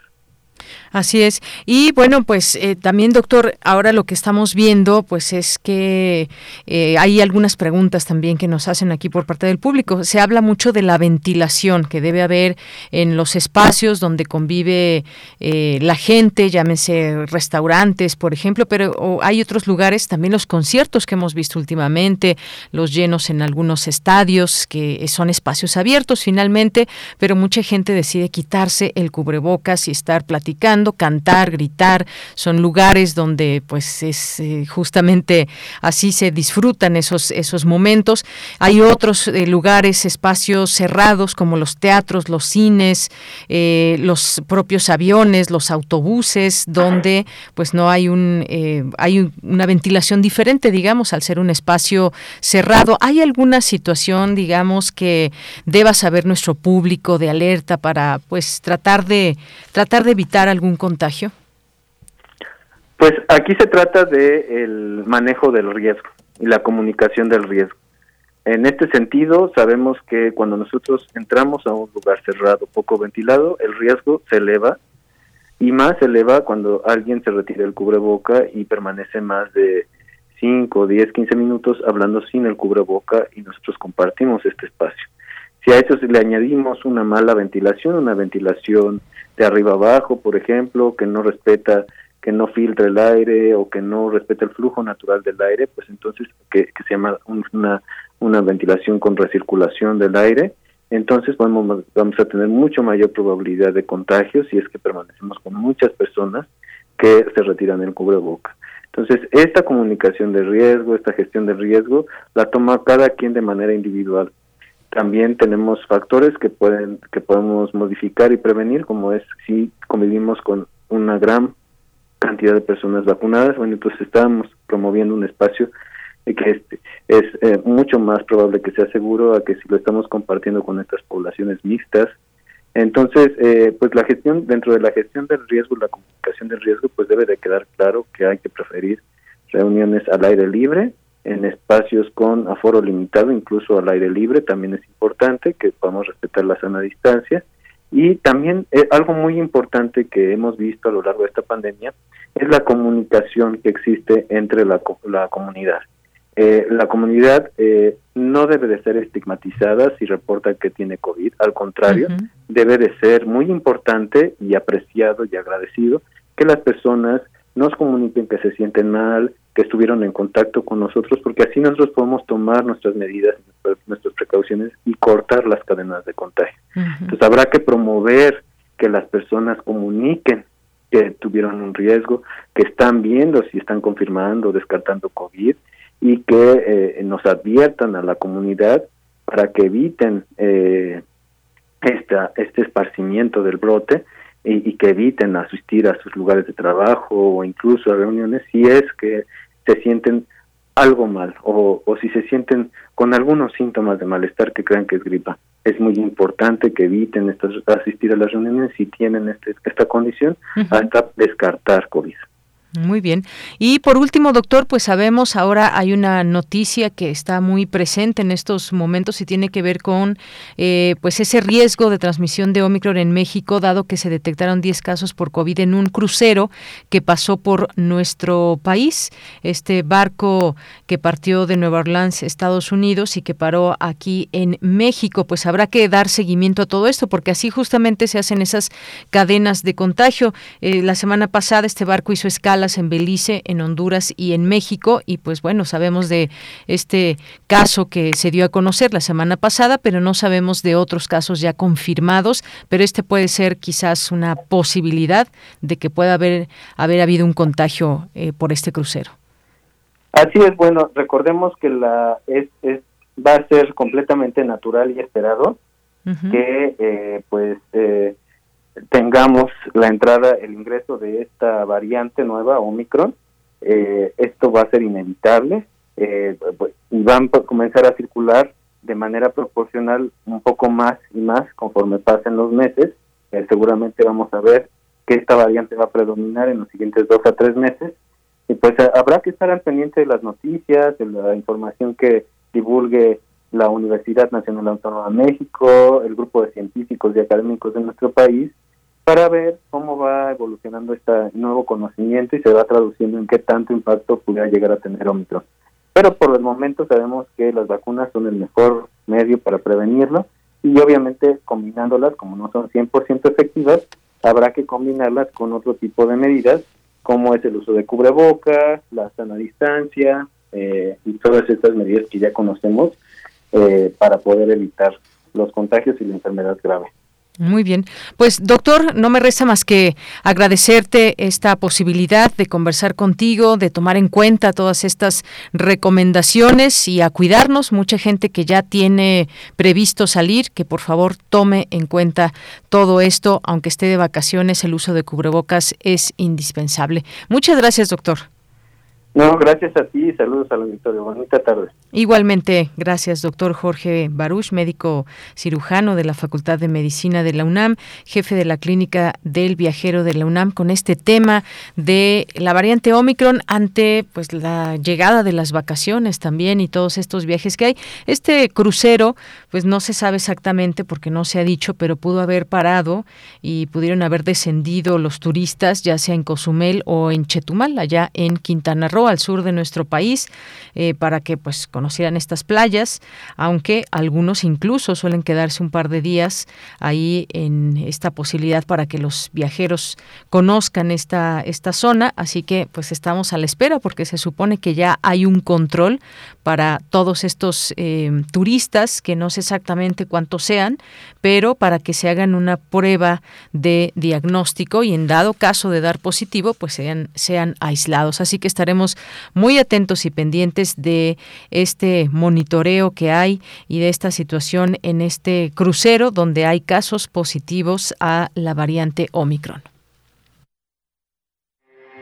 Así es. Y bueno, pues eh, también, doctor, ahora lo que estamos viendo, pues es que eh, hay algunas preguntas también que nos hacen aquí por parte del público. Se habla mucho de la ventilación que debe haber en los espacios donde convive eh, la gente, llámese restaurantes, por ejemplo, pero hay otros lugares, también los conciertos que hemos visto últimamente, los llenos en algunos estadios, que son espacios abiertos finalmente, pero mucha gente decide quitarse el cubrebocas y estar platicando cantar, gritar, son lugares donde pues es eh, justamente así se disfrutan esos, esos momentos. Hay otros eh, lugares, espacios cerrados como los teatros, los cines, eh, los propios aviones, los autobuses, donde pues no hay un hay una ventilación diferente, digamos, al ser un espacio cerrado. ¿Hay alguna situación, digamos, que deba saber nuestro público de alerta para pues tratar de tratar de evitar algún contagio? Pues aquí se trata de el manejo del riesgo y la comunicación del riesgo. En este sentido, sabemos que cuando nosotros entramos a un lugar cerrado, poco ventilado, el riesgo se eleva y más se eleva cuando alguien se retira el cubreboca y permanece más de 5, 10, 15 minutos hablando sin el cubreboca y nosotros compartimos este espacio. Si a eso le añadimos una mala ventilación, una ventilación de arriba abajo, por ejemplo, que no respeta, que no filtra el aire o que no respeta el flujo natural del aire, pues entonces que, se llama una, una ventilación con recirculación del aire, entonces vamos, vamos a tener mucho mayor probabilidad de contagio si es que permanecemos con muchas personas que se retiran el cubreboca. Entonces, esta comunicación de riesgo, esta gestión de riesgo, la toma cada quien de manera individual. También tenemos factores que pueden que podemos modificar y prevenir, como es si convivimos con una gran cantidad de personas vacunadas, bueno, entonces estamos promoviendo un espacio que este es eh, mucho más probable que sea seguro a que si lo estamos compartiendo con estas poblaciones mixtas. Entonces, eh, pues la gestión, dentro de la gestión del riesgo, la comunicación del riesgo, pues debe de quedar claro que hay que preferir reuniones al aire libre, en espacios con aforo limitado, incluso al aire libre, también es importante que podamos respetar la sana distancia. Y también eh, algo muy importante que hemos visto a lo largo de esta pandemia es la comunicación que existe entre la, la comunidad. Eh, la comunidad eh, no debe de ser estigmatizada si reporta que tiene COVID, al contrario, debe de ser muy importante y apreciado y agradecido que las personas nos comuniquen que se sienten mal, que estuvieron en contacto con nosotros, porque así nosotros podemos tomar nuestras medidas, nuestras precauciones y cortar las cadenas de contagio. Entonces habrá que promover que las personas comuniquen que tuvieron un riesgo, que están viendo si están confirmando o descartando COVID y que eh, nos adviertan a la comunidad para que eviten eh, esta, este esparcimiento del brote y, que eviten asistir a sus lugares de trabajo o incluso a reuniones si es que se sienten algo mal o, o si se sienten con algunos síntomas de malestar que crean que es gripa. Es muy importante que eviten estas, asistir a las reuniones si tienen este, esta condición hasta descartar COVID. Muy bien. Y por último, doctor, pues sabemos ahora hay una noticia que está muy presente en estos momentos y tiene que ver con eh, pues ese riesgo de transmisión de Omicron en México, dado que se detectaron 10 casos por COVID en un crucero que pasó por nuestro país. Este barco que partió de Nueva Orleans, Estados Unidos, y que paró aquí en México. Pues habrá que dar seguimiento a todo esto, porque así justamente se hacen esas cadenas de contagio. Eh, la semana pasada este barco hizo escala en Belice, en Honduras y en México. Y pues bueno, sabemos de este caso que se dio a conocer la semana pasada, pero no sabemos de otros casos ya confirmados. Pero este puede ser quizás una posibilidad de que pueda haber, haber habido un contagio eh, por este crucero. Así es, bueno, recordemos que la es, es va a ser completamente natural y esperado que eh, pues eh, tengamos la entrada, el ingreso de esta variante nueva, Omicron, eh, esto va a ser inevitable eh, pues, y van a comenzar a circular de manera proporcional un poco más y más conforme pasen los meses. Eh, seguramente vamos a ver que esta variante va a predominar en los siguientes dos a tres meses y pues habrá que estar al pendiente de las noticias, de la información que divulgue la Universidad Nacional Autónoma de México, el grupo de científicos y académicos de nuestro país, para ver cómo va evolucionando este nuevo conocimiento y se va traduciendo en qué tanto impacto pudiera llegar a tener Omicron. Pero por el momento sabemos que las vacunas son el mejor medio para prevenirlo y obviamente combinándolas, como no son 100% efectivas, habrá que combinarlas con otro tipo de medidas, como es el uso de cubreboca, la sana distancia eh, y todas estas medidas que ya conocemos eh, para poder evitar los contagios y la enfermedad grave. Muy bien. Pues doctor, no me resta más que agradecerte esta posibilidad de conversar contigo, de tomar en cuenta todas estas recomendaciones y a cuidarnos. Mucha gente que ya tiene previsto salir, que por favor tome en cuenta todo esto, aunque esté de vacaciones, el uso de cubrebocas es indispensable. Muchas gracias, doctor. No, gracias a ti y saludos al auditorio. Bonita tarde. Igualmente, gracias, doctor Jorge Baruch, médico cirujano de la Facultad de Medicina de la UNAM, jefe de la Clínica del Viajero de la UNAM, con este tema de la variante Omicron ante pues la llegada de las vacaciones también y todos estos viajes que hay. Este crucero, pues no se sabe exactamente porque no se ha dicho, pero pudo haber parado y pudieron haber descendido los turistas, ya sea en Cozumel o en Chetumal, allá en Quintana Roo al sur de nuestro país eh, para que pues conocieran estas playas, aunque algunos incluso suelen quedarse un par de días ahí en esta posibilidad para que los viajeros conozcan esta, esta zona, así que pues estamos a la espera porque se supone que ya hay un control para todos estos eh, turistas, que no sé exactamente cuántos sean, pero para que se hagan una prueba de diagnóstico y en dado caso de dar positivo, pues sean, sean aislados. Así que estaremos muy atentos y pendientes de este monitoreo que hay y de esta situación en este crucero donde hay casos positivos a la variante Omicron.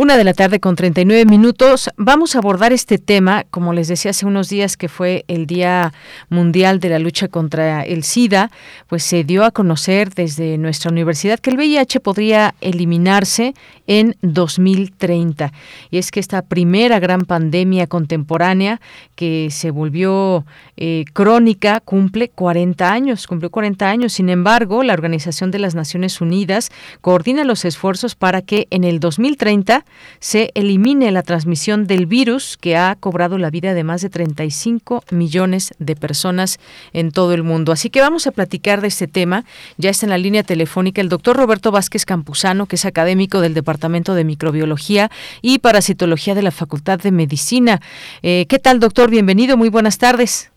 Una de la tarde con 39 minutos. Vamos a abordar este tema, como les decía hace unos días que fue el Día Mundial de la Lucha contra el SIDA, pues se dio a conocer desde nuestra universidad que el VIH podría eliminarse en 2030. Y es que esta primera gran pandemia contemporánea que se volvió eh, crónica cumple 40 años, cumplió 40 años. Sin embargo, la Organización de las Naciones Unidas coordina los esfuerzos para que en el 2030 se elimine la transmisión del virus que ha cobrado la vida de más de 35 millones de personas en todo el mundo. Así que vamos a platicar de este tema. Ya está en la línea telefónica el doctor Roberto Vázquez Campuzano, que es académico del Departamento de Microbiología y Parasitología de la Facultad de Medicina. Eh, ¿Qué tal, doctor? Bienvenido, muy buenas tardes.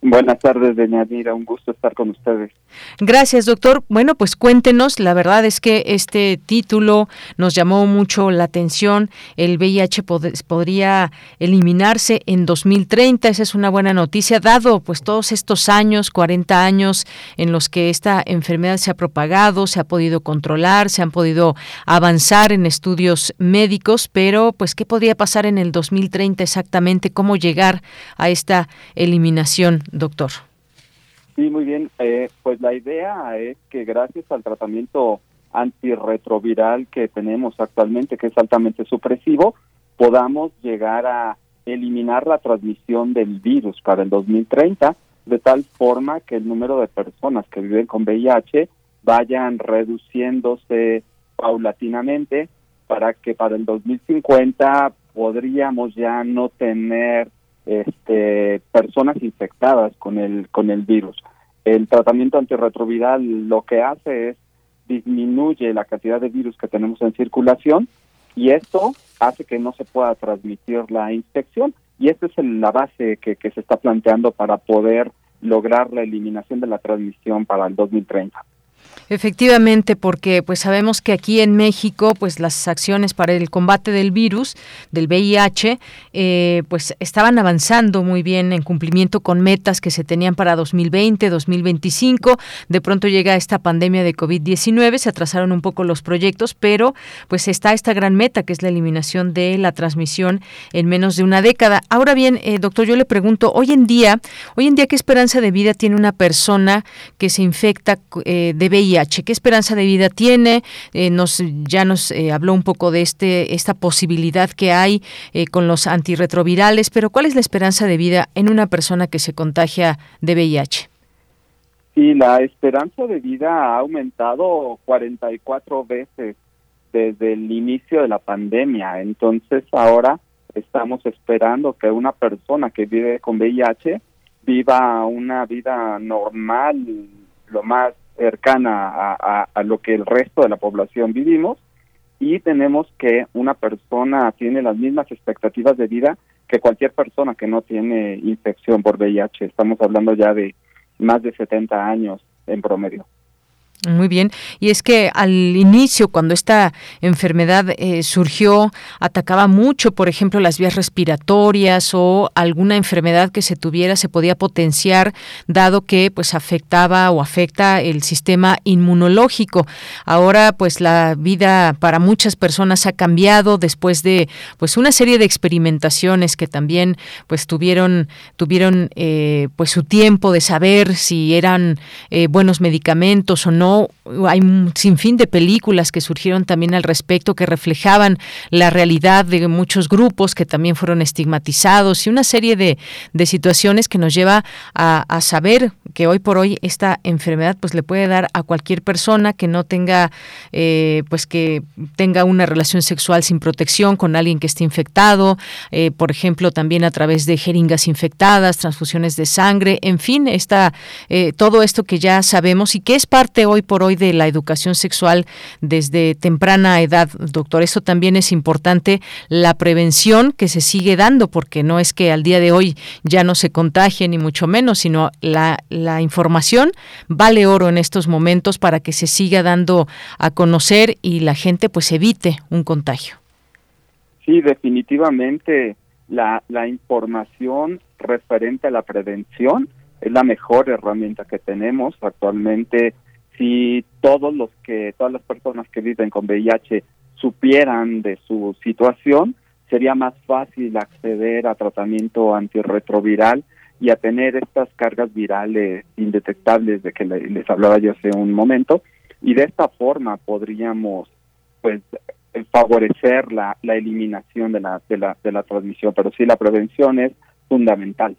Buenas tardes, Deñadira. Un gusto estar con ustedes. Gracias, doctor. Bueno, pues cuéntenos. La verdad es que este título nos llamó mucho la atención. El VIH podría eliminarse en 2030. Esa es una buena noticia, dado pues todos estos años, 40 años, en los que esta enfermedad se ha propagado, se ha podido controlar, se han podido avanzar en estudios médicos. Pero, pues, ¿qué podría pasar en el 2030 exactamente? ¿Cómo llegar a esta eliminación? doctor. Sí, muy bien. Eh, pues la idea es que gracias al tratamiento antirretroviral que tenemos actualmente, que es altamente supresivo, podamos llegar a eliminar la transmisión del virus para el 2030, de tal forma que el número de personas que viven con VIH vayan reduciéndose paulatinamente para que para el 2050 podríamos ya no tener este, personas infectadas con el, con el virus. El tratamiento antirretroviral lo que hace es disminuye la cantidad de virus que tenemos en circulación y esto hace que no se pueda transmitir la infección y esta es la base que, que se está planteando para poder lograr la eliminación de la transmisión para el 2030. Efectivamente, porque pues sabemos que aquí en México, pues las acciones para el combate del virus, del VIH, eh, pues estaban avanzando muy bien en cumplimiento con metas que se tenían para 2020, 2025. De pronto llega esta pandemia de COVID-19, se atrasaron un poco los proyectos, pero pues está esta gran meta que es la eliminación de la transmisión en menos de una década. Ahora bien, eh, doctor, yo le pregunto, hoy en día, hoy en día, ¿qué esperanza de vida tiene una persona que se infecta eh, de VIH? ¿Qué esperanza de vida tiene? Eh, nos, ya nos eh, habló un poco de este, esta posibilidad que hay eh, con los antirretrovirales, pero ¿cuál es la esperanza de vida en una persona que se contagia de VIH? Sí, la esperanza de vida ha aumentado 44 veces desde el inicio de la pandemia. Entonces ahora estamos esperando que una persona que vive con VIH viva una vida normal, lo más cercana a, lo que el resto de la población vivimos y tenemos que una persona tiene las mismas expectativas de vida que cualquier persona que no tiene infección por VIH. Estamos hablando ya de más de 70 años en promedio. Muy bien. Y es que al inicio, cuando esta enfermedad eh, surgió, atacaba mucho, por ejemplo, las vías respiratorias o alguna enfermedad que se tuviera se podía potenciar, dado que pues afectaba o afecta el sistema inmunológico. Ahora, pues la vida para muchas personas ha cambiado después de pues una serie de experimentaciones que también pues tuvieron tuvieron eh, pues su tiempo de saber si eran eh, buenos medicamentos o no hay un sinfín de películas que surgieron también al respecto que reflejaban la realidad de muchos grupos que también fueron estigmatizados y una serie de, situaciones que nos lleva a, saber que hoy por hoy esta enfermedad pues le puede dar a cualquier persona que no tenga eh, pues que tenga una relación sexual sin protección con alguien que esté infectado, eh, por ejemplo también a través de jeringas infectadas, transfusiones de sangre, en fin, está eh, todo esto que ya sabemos y que es parte hoy por hoy de la educación sexual desde temprana edad, doctor. Eso también es importante, la prevención que se sigue dando, porque no es que al día de hoy ya no se contagie, ni mucho menos, sino la, la información vale oro en estos momentos para que se siga dando a conocer y la gente pues evite un contagio. Sí, definitivamente la, la información referente a la prevención es la mejor herramienta que tenemos actualmente. Si todos los que, todas las personas que viven con VIH supieran de su situación, sería más fácil acceder a tratamiento antirretroviral y a tener estas cargas virales indetectables de que les hablaba yo hace un momento y de esta forma podríamos pues favorecer la, la eliminación de la, de, la, de la transmisión, pero sí la prevención es fundamental.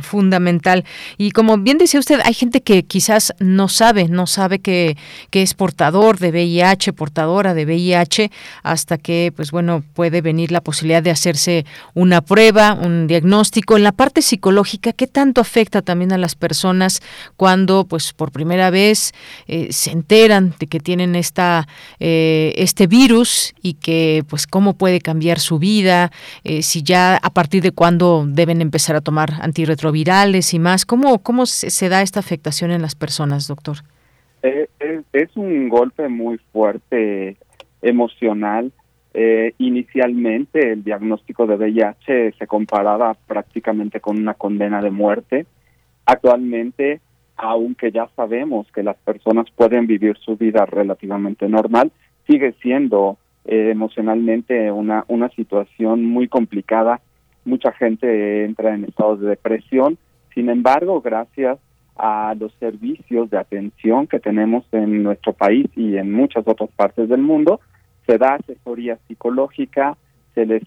Fundamental. Y como bien decía usted, hay gente que quizás no sabe, no sabe que, que, es portador de VIH, portadora de VIH, hasta que, pues bueno, puede venir la posibilidad de hacerse una prueba, un diagnóstico. En la parte psicológica, ¿qué tanto afecta también a las personas cuando, pues, por primera vez eh, se enteran de que tienen esta, eh, este virus y que, pues, cómo puede cambiar su vida? Eh, si ya a partir de cuándo deben empezar a tomar antirretrovirales retrovirales y más. ¿Cómo, cómo se, da esta afectación en las personas, doctor? Eh, es, un golpe muy fuerte emocional. Eh, inicialmente el diagnóstico de VIH se comparaba prácticamente con una condena de muerte. Actualmente, aunque ya sabemos que las personas pueden vivir su vida relativamente normal, sigue siendo eh, emocionalmente una, una situación muy complicada mucha gente entra en estados de depresión. Sin embargo, gracias a los servicios de atención que tenemos en nuestro país y en muchas otras partes del mundo, se da asesoría psicológica, se les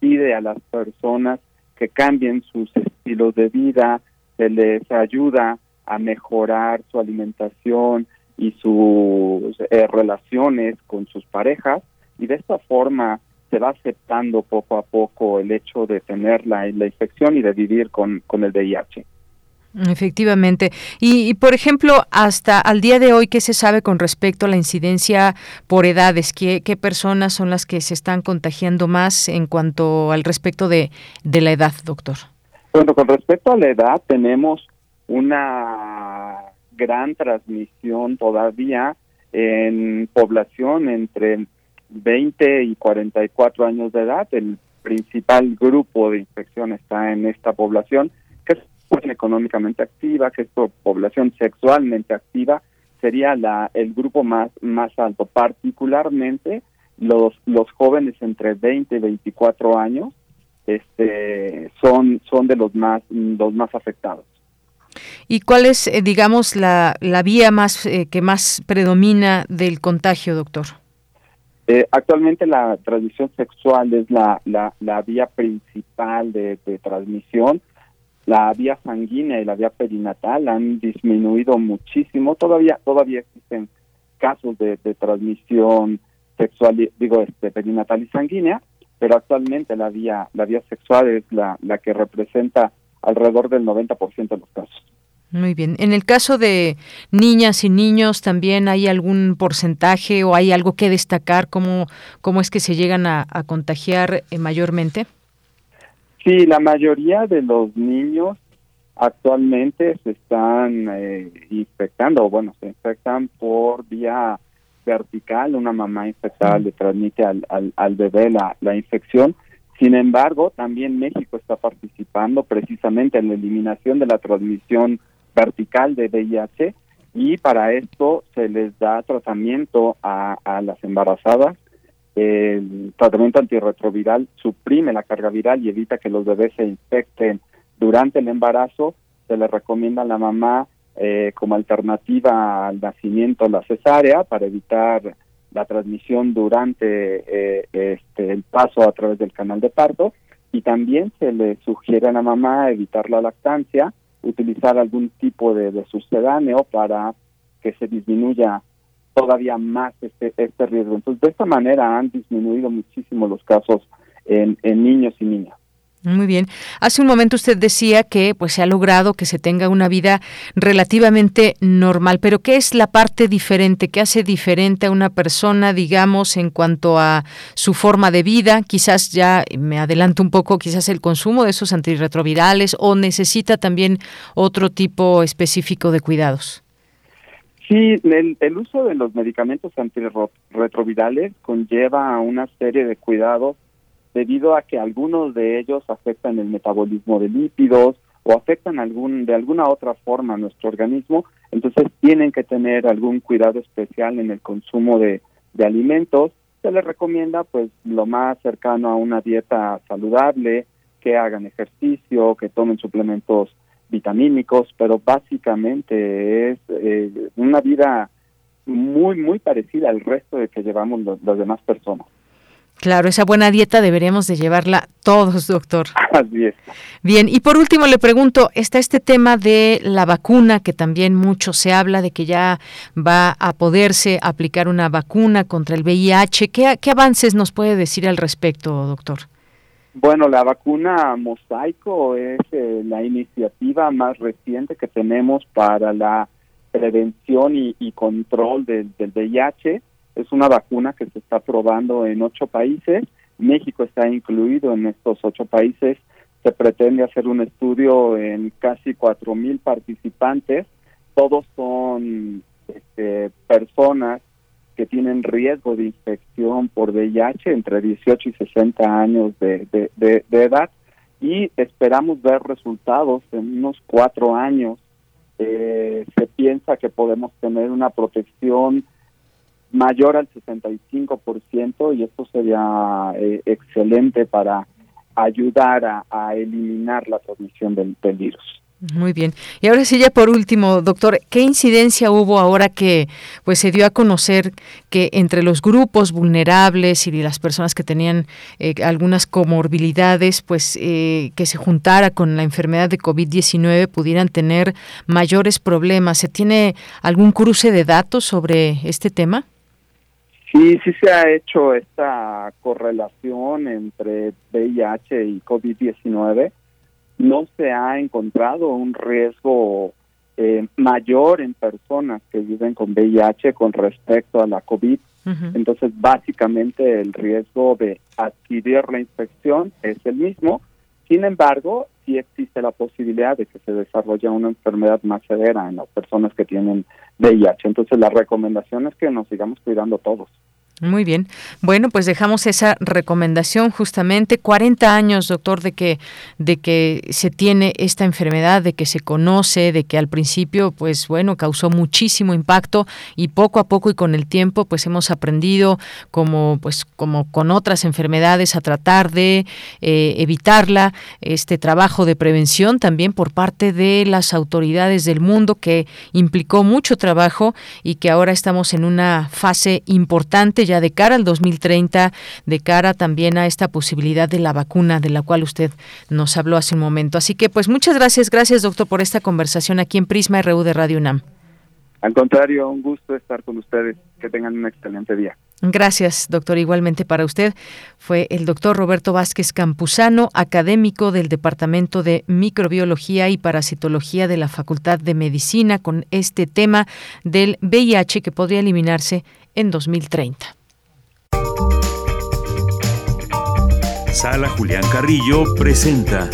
pide a las personas que cambien sus estilos de vida, se les ayuda a mejorar su alimentación y sus eh, relaciones con sus parejas y de esta forma se va aceptando poco a poco el hecho de tener la, la infección y de vivir con, con el VIH. Efectivamente. Y, por ejemplo, hasta al día de hoy, ¿qué se sabe con respecto a la incidencia por edades? ¿Qué, qué personas son las que se están contagiando más en cuanto al respecto de, de la edad, doctor? Bueno, con respecto a la edad, tenemos una gran transmisión todavía en población entre 20 y 44 años de edad. El principal grupo de infección está en esta población, que es económicamente activa, que es población sexualmente activa, sería la, el grupo más, más alto, particularmente los, los jóvenes entre 20 y 24 años este, son, son de los más, los más afectados. ¿Y cuál es, eh, digamos, la, la vía más eh, que más predomina del contagio, doctor? Eh, actualmente la transmisión sexual es la, la, la vía principal de, transmisión. La vía sanguínea y la vía perinatal han disminuido muchísimo. Todavía todavía existen casos de, transmisión sexual, digo, este, perinatal y sanguínea, pero actualmente la vía la vía sexual es la, la que representa alrededor del 90% de los casos. Muy bien. En el caso de niñas y niños, ¿también hay algún porcentaje o hay algo que destacar? ¿Cómo, cómo es que se llegan a, contagiar eh, mayormente? Sí, la mayoría de los niños actualmente se están eh, infectando, bueno, se infectan por vía vertical, una mamá infectada le transmite al, al, al bebé la, la infección. Sin embargo, también México está participando precisamente en la eliminación de la transmisión vertical de VIH y para esto se les da tratamiento a, las embarazadas. El tratamiento antirretroviral suprime la carga viral y evita que los bebés se infecten durante el embarazo. Se le recomienda a la mamá eh, como alternativa al nacimiento la cesárea para evitar la transmisión durante eh, este, el paso a través del canal de parto y también se le sugiere a la mamá evitar la lactancia utilizar algún tipo de, sucedáneo para que se disminuya todavía más este, este riesgo. Entonces, de esta manera han disminuido muchísimo los casos en, niños y niñas. Muy bien. Hace un momento usted decía que pues se ha logrado que se tenga una vida relativamente normal, pero ¿qué es la parte diferente? ¿Qué hace diferente a una persona, digamos, en cuanto a su forma de vida? Quizás ya me adelanto un poco, quizás el consumo de esos antirretrovirales o necesita también otro tipo específico de cuidados. Sí, el, el uso de los medicamentos antirretrovirales conlleva una serie de cuidados debido a que algunos de ellos afectan el metabolismo de lípidos o afectan algún de alguna otra forma a nuestro organismo, entonces tienen que tener algún cuidado especial en el consumo de, alimentos. Se les recomienda pues lo más cercano a una dieta saludable, que hagan ejercicio, que tomen suplementos vitamínicos, pero básicamente es eh, una vida muy, muy parecida al resto de que llevamos las demás personas. Claro, esa buena dieta deberíamos de llevarla todos, doctor. Así es. Bien, y por último le pregunto, está este tema de la vacuna, que también mucho se habla de que ya va a poderse aplicar una vacuna contra el VIH. ¿Qué, qué avances nos puede decir al respecto, doctor? Bueno, la vacuna Mosaico es eh, la iniciativa más reciente que tenemos para la prevención y, y control del VIH es una vacuna que se está probando en ocho países. México está incluido en estos ocho países. Se pretende hacer un estudio en casi cuatro mil participantes. Todos son este, personas que tienen riesgo de infección por VIH entre 18 y 60 años de, de, edad y esperamos ver resultados en unos cuatro años. Eh, se piensa que podemos tener una protección mayor al 65% y esto sería eh, excelente para ayudar a, eliminar la transmisión del, virus. Muy bien. Y ahora sí, ya por último, doctor, ¿qué incidencia hubo ahora que pues se dio a conocer que entre los grupos vulnerables y las personas que tenían eh, algunas comorbilidades, pues eh, que se juntara con la enfermedad de COVID-19 pudieran tener mayores problemas? ¿Se tiene algún cruce de datos sobre este tema? Sí, sí se ha hecho esta correlación entre VIH y COVID-19. No se ha encontrado un riesgo eh, mayor en personas que viven con VIH con respecto a la COVID. Entonces, básicamente el riesgo de adquirir la infección es el mismo. Sin embargo, sí existe la posibilidad de que se desarrolle una enfermedad más severa en las personas que tienen VIH. Entonces, la recomendación es que nos sigamos cuidando todos. Muy bien. Bueno, pues dejamos esa recomendación justamente. 40 años, doctor, de que de que se tiene esta enfermedad, de que se conoce, de que al principio pues bueno, causó muchísimo impacto y poco a poco y con el tiempo pues hemos aprendido como pues como con otras enfermedades a tratar de eh, evitarla, este trabajo de prevención también por parte de las autoridades del mundo que implicó mucho trabajo y que ahora estamos en una fase importante ya de cara al 2030, de cara también a esta posibilidad de la vacuna de la cual usted nos habló hace un momento. Así que pues muchas gracias, gracias doctor por esta conversación aquí en Prisma RU de Radio UNAM. Al contrario, un gusto estar con ustedes. Que tengan un excelente día. Gracias, doctor. Igualmente para usted. Fue el doctor Roberto Vázquez Campuzano, académico del Departamento de Microbiología y Parasitología de la Facultad de Medicina, con este tema del VIH que podría eliminarse en 2030. Sala Julián Carrillo presenta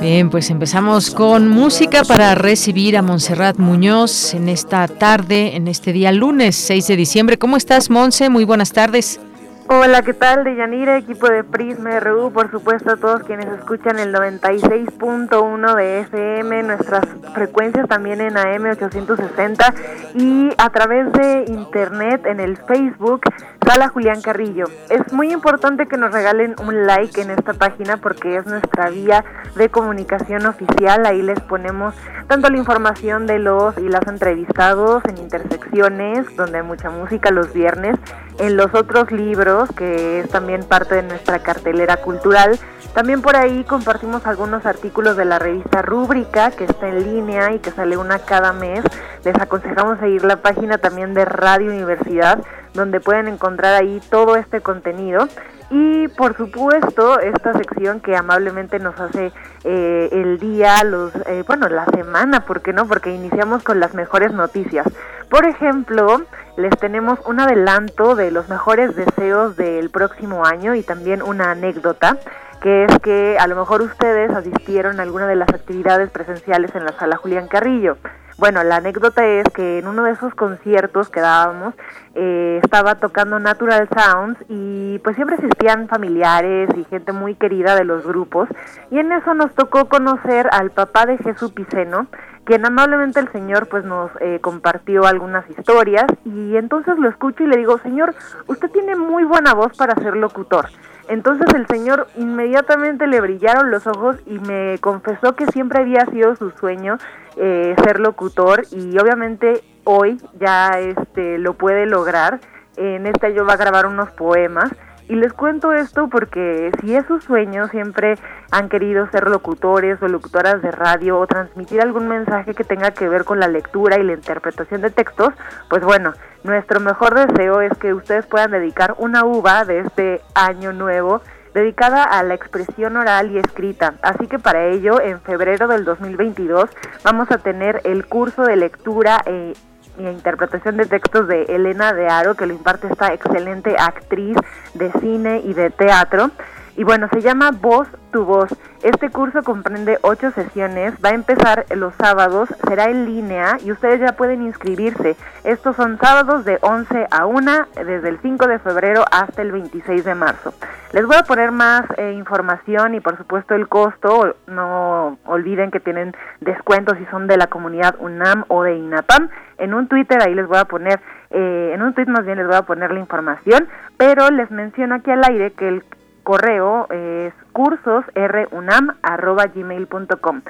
Bien, pues empezamos con música para recibir a Montserrat Muñoz en esta tarde, en este día lunes 6 de diciembre. ¿Cómo estás, Monse? Muy buenas tardes. Hola, ¿qué tal? De Yanira, equipo de Prisma RU, por supuesto a todos quienes escuchan el 96.1 de FM, nuestras frecuencias también en AM 860 y a través de internet en el Facebook Sala Julián Carrillo. Es muy importante que nos regalen un like en esta página porque es nuestra vía de comunicación oficial. Ahí les ponemos tanto la información de los y las entrevistados en intersecciones, donde hay mucha música los viernes, en los otros libros, que es también parte de nuestra cartelera cultural. También por ahí compartimos algunos artículos de la revista Rúbrica, que está en línea y que sale una cada mes. Les aconsejamos seguir la página también de Radio Universidad, donde pueden encontrar ahí todo este contenido. Y por supuesto, esta sección que amablemente nos hace eh, el día, los, eh, bueno, la semana, ¿por qué no? Porque iniciamos con las mejores noticias. Por ejemplo, les tenemos un adelanto de los mejores deseos del próximo año y también una anécdota que es que a lo mejor ustedes asistieron a alguna de las actividades presenciales en la sala Julián Carrillo. Bueno, la anécdota es que en uno de esos conciertos que dábamos eh, estaba tocando Natural Sounds y pues siempre existían familiares y gente muy querida de los grupos y en eso nos tocó conocer al papá de Jesús Piceno, quien amablemente el señor pues nos eh, compartió algunas historias y entonces lo escucho y le digo, señor, usted tiene muy buena voz para ser locutor. Entonces el señor inmediatamente le brillaron los ojos y me confesó que siempre había sido su sueño eh, ser locutor y obviamente hoy ya este lo puede lograr. En este año va a grabar unos poemas y les cuento esto porque si es su sueño, siempre han querido ser locutores o locutoras de radio o transmitir algún mensaje que tenga que ver con la lectura y la interpretación de textos, pues bueno, nuestro mejor deseo es que ustedes puedan dedicar una uva de este año nuevo dedicada a la expresión oral y escrita. Así que para ello, en febrero del 2022, vamos a tener el curso de lectura e interpretación de textos de Elena de Aro, que lo imparte esta excelente actriz de cine y de teatro. Y bueno, se llama Voz tu Voz. Este curso comprende ocho sesiones, va a empezar los sábados, será en línea y ustedes ya pueden inscribirse. Estos son sábados de 11 a 1, desde el 5 de febrero hasta el 26 de marzo. Les voy a poner más eh, información y por supuesto el costo. No olviden que tienen descuentos si son de la comunidad UNAM o de INAPAM. En un Twitter ahí les voy a poner, eh, en un tweet más bien les voy a poner la información, pero les menciono aquí al aire que el correo es cursosrunam.gmail.com.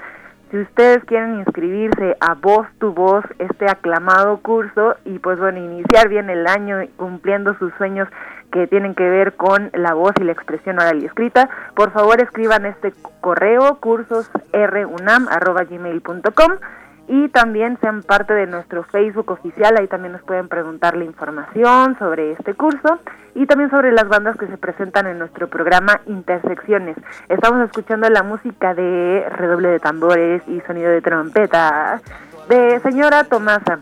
Si ustedes quieren inscribirse a Voz tu Voz, este aclamado curso, y pues bueno, iniciar bien el año cumpliendo sus sueños que tienen que ver con la voz y la expresión oral y escrita, por favor escriban este correo cursosrunam.gmail.com y también sean parte de nuestro Facebook oficial, ahí también nos pueden preguntar la información sobre este curso y también sobre las bandas que se presentan en nuestro programa Intersecciones. Estamos escuchando la música de redoble de tambores y sonido de trompeta de señora Tomasa.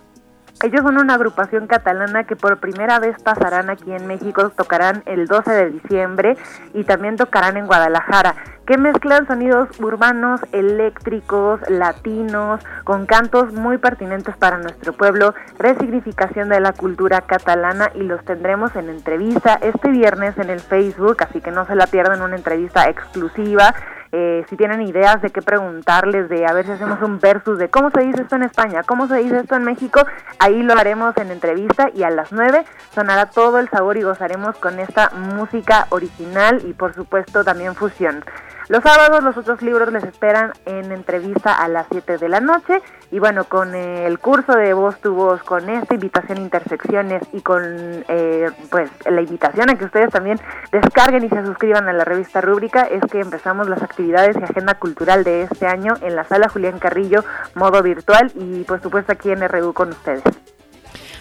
Ellos son una agrupación catalana que por primera vez pasarán aquí en México, tocarán el 12 de diciembre y también tocarán en Guadalajara, que mezclan sonidos urbanos, eléctricos, latinos, con cantos muy pertinentes para nuestro pueblo, resignificación de la cultura catalana y los tendremos en entrevista este viernes en el Facebook, así que no se la pierdan una entrevista exclusiva eh, si tienen ideas de qué preguntarles, de a ver si hacemos un versus de cómo se dice esto en España, cómo se dice esto en México, ahí lo haremos en entrevista y a las 9 sonará todo el sabor y gozaremos con esta música original y por supuesto también fusión. Los sábados los otros libros les esperan en entrevista a las 7 de la noche y bueno, con el curso de voz tu voz, con esta invitación intersecciones y con eh, pues la invitación a que ustedes también descarguen y se suscriban a la revista Rúbrica es que empezamos las actividades y agenda cultural de este año en la sala Julián Carrillo, modo virtual y por supuesto aquí en RU con ustedes.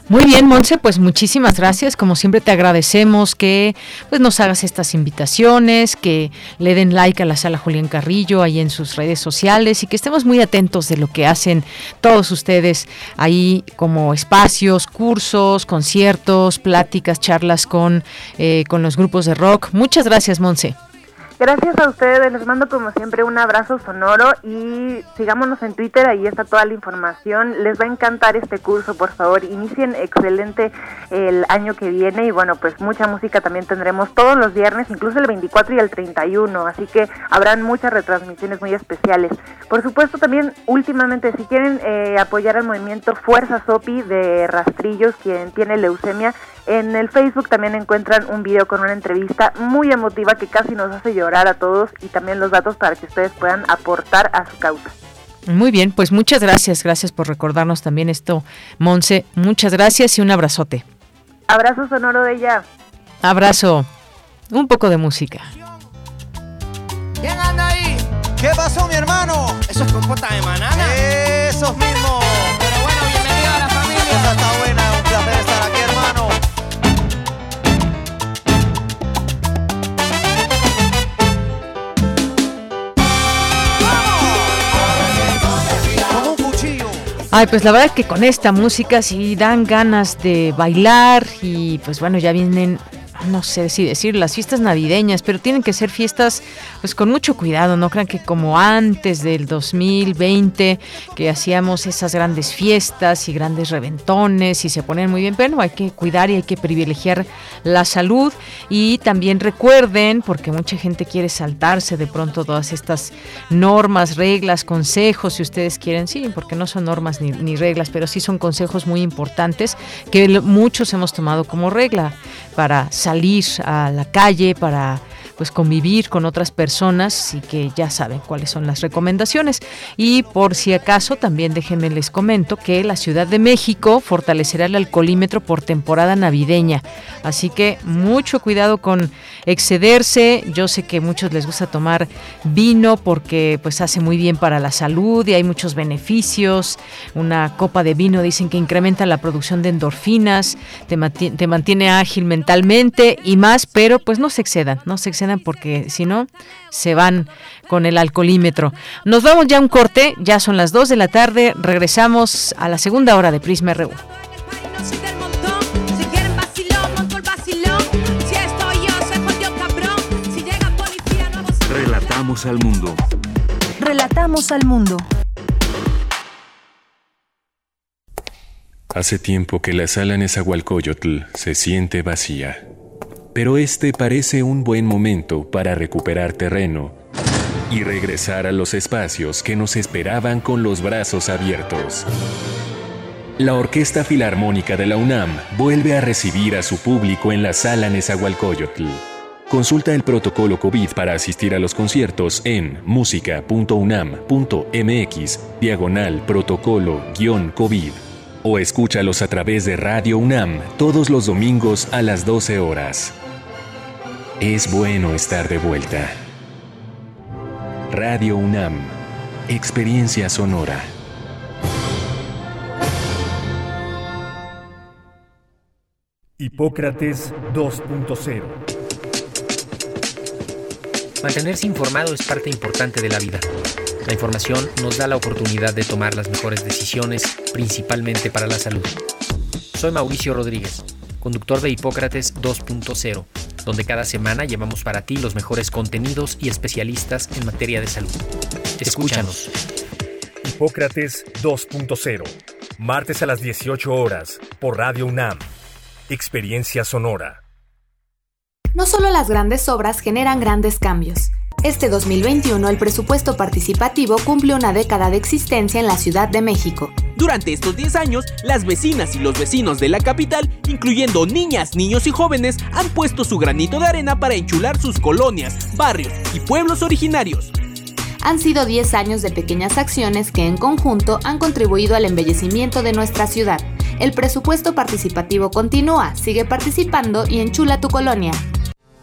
Muy bien, Monse, pues muchísimas gracias. Como siempre te agradecemos que pues nos hagas estas invitaciones, que le den like a la sala Julián Carrillo ahí en sus redes sociales y que estemos muy atentos de lo que hacen todos ustedes ahí como espacios, cursos, conciertos, pláticas, charlas con, eh, con los grupos de rock. Muchas gracias, Monse. Gracias a ustedes, les mando como siempre un abrazo sonoro y sigámonos en Twitter, ahí está toda la información. Les va a encantar este curso, por favor, inicien excelente el año que viene y bueno, pues mucha música también tendremos todos los viernes, incluso el 24 y el 31, así que habrán muchas retransmisiones muy especiales. Por supuesto, también últimamente, si quieren eh, apoyar al movimiento Fuerza Sopi de Rastrillos, quien tiene leucemia, en el Facebook también encuentran un video con una entrevista muy emotiva que casi nos hace llorar a todos y también los datos para que ustedes puedan aportar a su causa. Muy bien, pues muchas gracias, gracias por recordarnos también esto, Monse. Muchas gracias y un abrazote. Abrazo sonoro de ella. Abrazo. Un poco de música. ¿Quién anda ahí? ¿Qué pasó, mi hermano? Eso es compota de manana. Esos mismos. Pero Ay, pues la verdad es que con esta música sí dan ganas de bailar y pues bueno, ya vienen no sé si decir las fiestas navideñas, pero tienen que ser fiestas pues con mucho cuidado, no crean que como antes del 2020 que hacíamos esas grandes fiestas y grandes reventones y se ponen muy bien, pero hay que cuidar y hay que privilegiar la salud. Y también recuerden, porque mucha gente quiere saltarse de pronto todas estas normas, reglas, consejos, si ustedes quieren, sí, porque no son normas ni, ni reglas, pero sí son consejos muy importantes que muchos hemos tomado como regla para salir a la calle, para pues convivir con otras personas y que ya saben cuáles son las recomendaciones. Y por si acaso, también déjenme les comento que la Ciudad de México fortalecerá el alcoholímetro por temporada navideña. Así que mucho cuidado con excederse. Yo sé que muchos les gusta tomar vino porque pues hace muy bien para la salud y hay muchos beneficios. Una copa de vino dicen que incrementa la producción de endorfinas, te mantiene, te mantiene ágil mentalmente y más, pero pues no se excedan, no se excedan porque si no, se van con el alcoholímetro. Nos vamos ya a un corte, ya son las 2 de la tarde, regresamos a la segunda hora de Prisma RU. Relatamos al mundo. Relatamos al mundo. Hace tiempo que la sala Nezahualcóyotl se siente vacía pero este parece un buen momento para recuperar terreno y regresar a los espacios que nos esperaban con los brazos abiertos. La Orquesta Filarmónica de la UNAM vuelve a recibir a su público en la sala Nezahualcóyotl. Consulta el protocolo COVID para asistir a los conciertos en música.unam.mx diagonal protocolo-COVID o escúchalos a través de Radio UNAM todos los domingos a las 12 horas. Es bueno estar de vuelta. Radio UNAM, Experiencia Sonora. Hipócrates 2.0 Mantenerse informado es parte importante de la vida. La información nos da la oportunidad de tomar las mejores decisiones, principalmente para la salud. Soy Mauricio Rodríguez, conductor de Hipócrates 2.0 donde cada semana llevamos para ti los mejores contenidos y especialistas en materia de salud. Escúchanos. Hipócrates 2.0, martes a las 18 horas, por Radio UNAM. Experiencia Sonora. No solo las grandes obras generan grandes cambios. Este 2021 el presupuesto participativo cumple una década de existencia en la Ciudad de México. Durante estos 10 años, las vecinas y los vecinos de la capital, incluyendo niñas, niños y jóvenes, han puesto su granito de arena para enchular sus colonias, barrios y pueblos originarios. Han sido 10 años de pequeñas acciones que en conjunto han contribuido al embellecimiento de nuestra ciudad. El presupuesto participativo continúa, sigue participando y enchula tu colonia.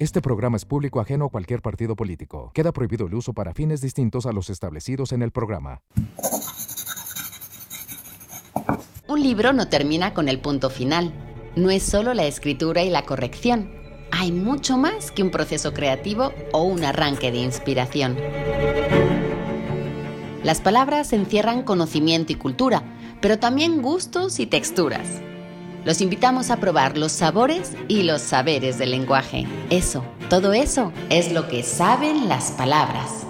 Este programa es público ajeno a cualquier partido político. Queda prohibido el uso para fines distintos a los establecidos en el programa. Un libro no termina con el punto final. No es solo la escritura y la corrección. Hay mucho más que un proceso creativo o un arranque de inspiración. Las palabras encierran conocimiento y cultura, pero también gustos y texturas. Los invitamos a probar los sabores y los saberes del lenguaje. Eso, todo eso es lo que saben las palabras.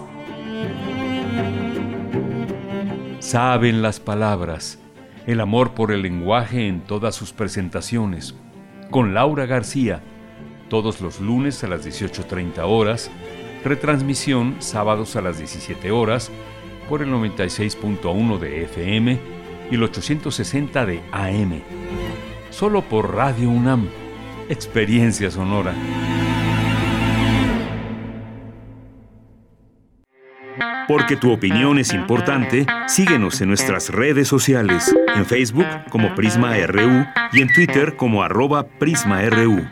Saben las palabras. El amor por el lenguaje en todas sus presentaciones. Con Laura García. Todos los lunes a las 18.30 horas. Retransmisión sábados a las 17 horas por el 96.1 de FM y el 860 de AM. Solo por Radio UNAM. Experiencia sonora. Porque tu opinión es importante, síguenos en nuestras redes sociales, en Facebook como Prisma RU y en Twitter como arroba PrismaRU.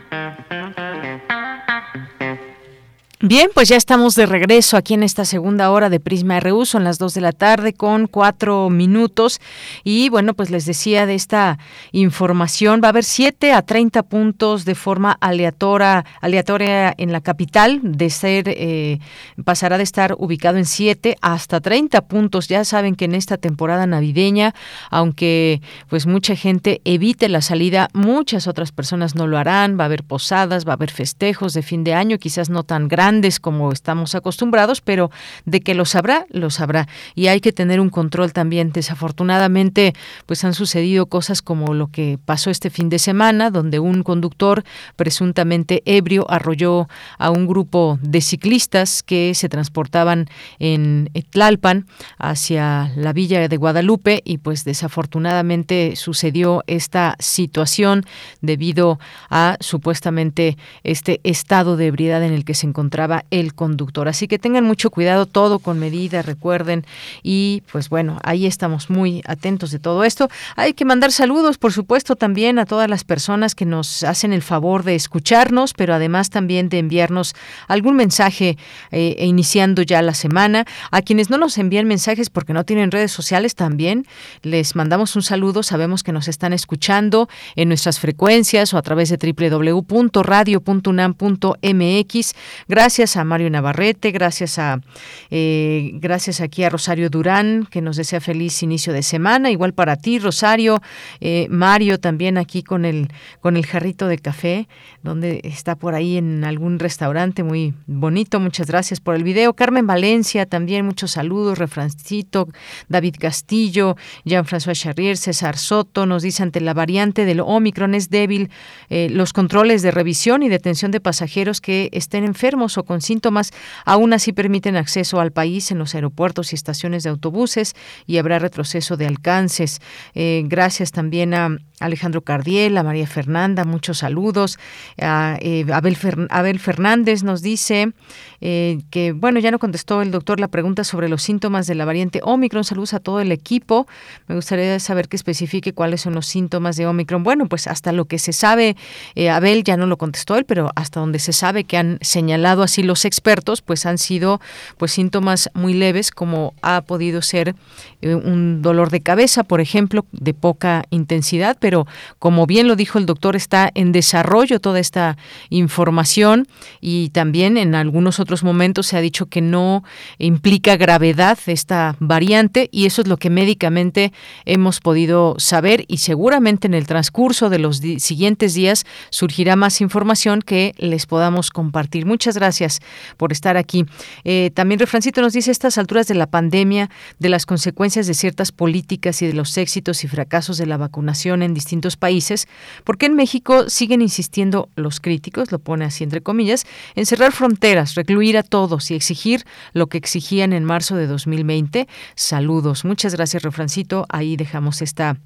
Bien, pues ya estamos de regreso aquí en esta segunda hora de Prisma RU, son las dos de la tarde con cuatro minutos. Y bueno, pues les decía de esta información, va a haber 7 a 30 puntos de forma aleatoria, aleatoria en la capital, de ser, eh, pasará de estar ubicado en 7 hasta 30 puntos, ya saben que en esta temporada navideña, aunque pues mucha gente evite la salida, muchas otras personas no lo harán, va a haber posadas, va a haber festejos de fin de año, quizás no tan grandes, como estamos acostumbrados, pero de que lo sabrá, lo sabrá. Y hay que tener un control también. Desafortunadamente, pues han sucedido cosas como lo que pasó este fin de semana, donde un conductor presuntamente ebrio arrolló a un grupo de ciclistas que se transportaban en Tlalpan hacia la villa de Guadalupe y pues desafortunadamente sucedió esta situación debido a supuestamente este estado de ebriedad en el que se encontraba el conductor. Así que tengan mucho cuidado, todo con medida, recuerden. Y pues bueno, ahí estamos muy atentos de todo esto. Hay que mandar saludos, por supuesto, también a todas las personas que nos hacen el favor de escucharnos, pero además también de enviarnos algún mensaje eh, e iniciando ya la semana. A quienes no nos envían mensajes porque no tienen redes sociales también, les mandamos un saludo. Sabemos que nos están escuchando en nuestras frecuencias o a través de www.radio.unam.mx. Gracias Gracias a Mario Navarrete, gracias a eh, gracias aquí a Rosario Durán, que nos desea feliz inicio de semana. Igual para ti, Rosario, eh, Mario también aquí con el con el jarrito de café, donde está por ahí en algún restaurante muy bonito. Muchas gracias por el video. Carmen Valencia también, muchos saludos. Refrancito, David Castillo, Jean-François Charrier, César Soto, nos dice ante la variante del Omicron es débil eh, los controles de revisión y detención de pasajeros que estén enfermos con síntomas, aún así permiten acceso al país en los aeropuertos y estaciones de autobuses y habrá retroceso de alcances. Eh, gracias también a Alejandro Cardiel, a María Fernanda, muchos saludos. Eh, Abel, Abel, Fernández nos dice eh, que, bueno, ya no contestó el doctor la pregunta sobre los síntomas de la variante Omicron. Saludos a todo el equipo. Me gustaría saber que especifique cuáles son los síntomas de Omicron. Bueno, pues hasta lo que se sabe, Abel ya no lo contestó él, pero hasta donde se sabe que han señalado así los expertos, pues han sido pues síntomas muy leves, como ha podido ser un dolor de cabeza, por ejemplo, de poca intensidad, pero como bien lo dijo el doctor, está en desarrollo toda esta información y también en algunos otros momentos se ha dicho que no implica gravedad esta variante y eso es lo que médicamente hemos podido saber y seguramente en el transcurso de los siguientes días surgirá más información que les podamos compartir. Muchas gracias por estar aquí. Eh, también Refrancito nos dice estas alturas de la pandemia, de las consecuencias de ciertas políticas y de los éxitos y fracasos de la vacunación en distintos países, porque en México siguen insistiendo los críticos, lo pone así entre comillas, en cerrar fronteras, recluir a todos y exigir lo que exigían en marzo de 2020? Saludos. Muchas gracias, Refrancito. Ahí dejamos esta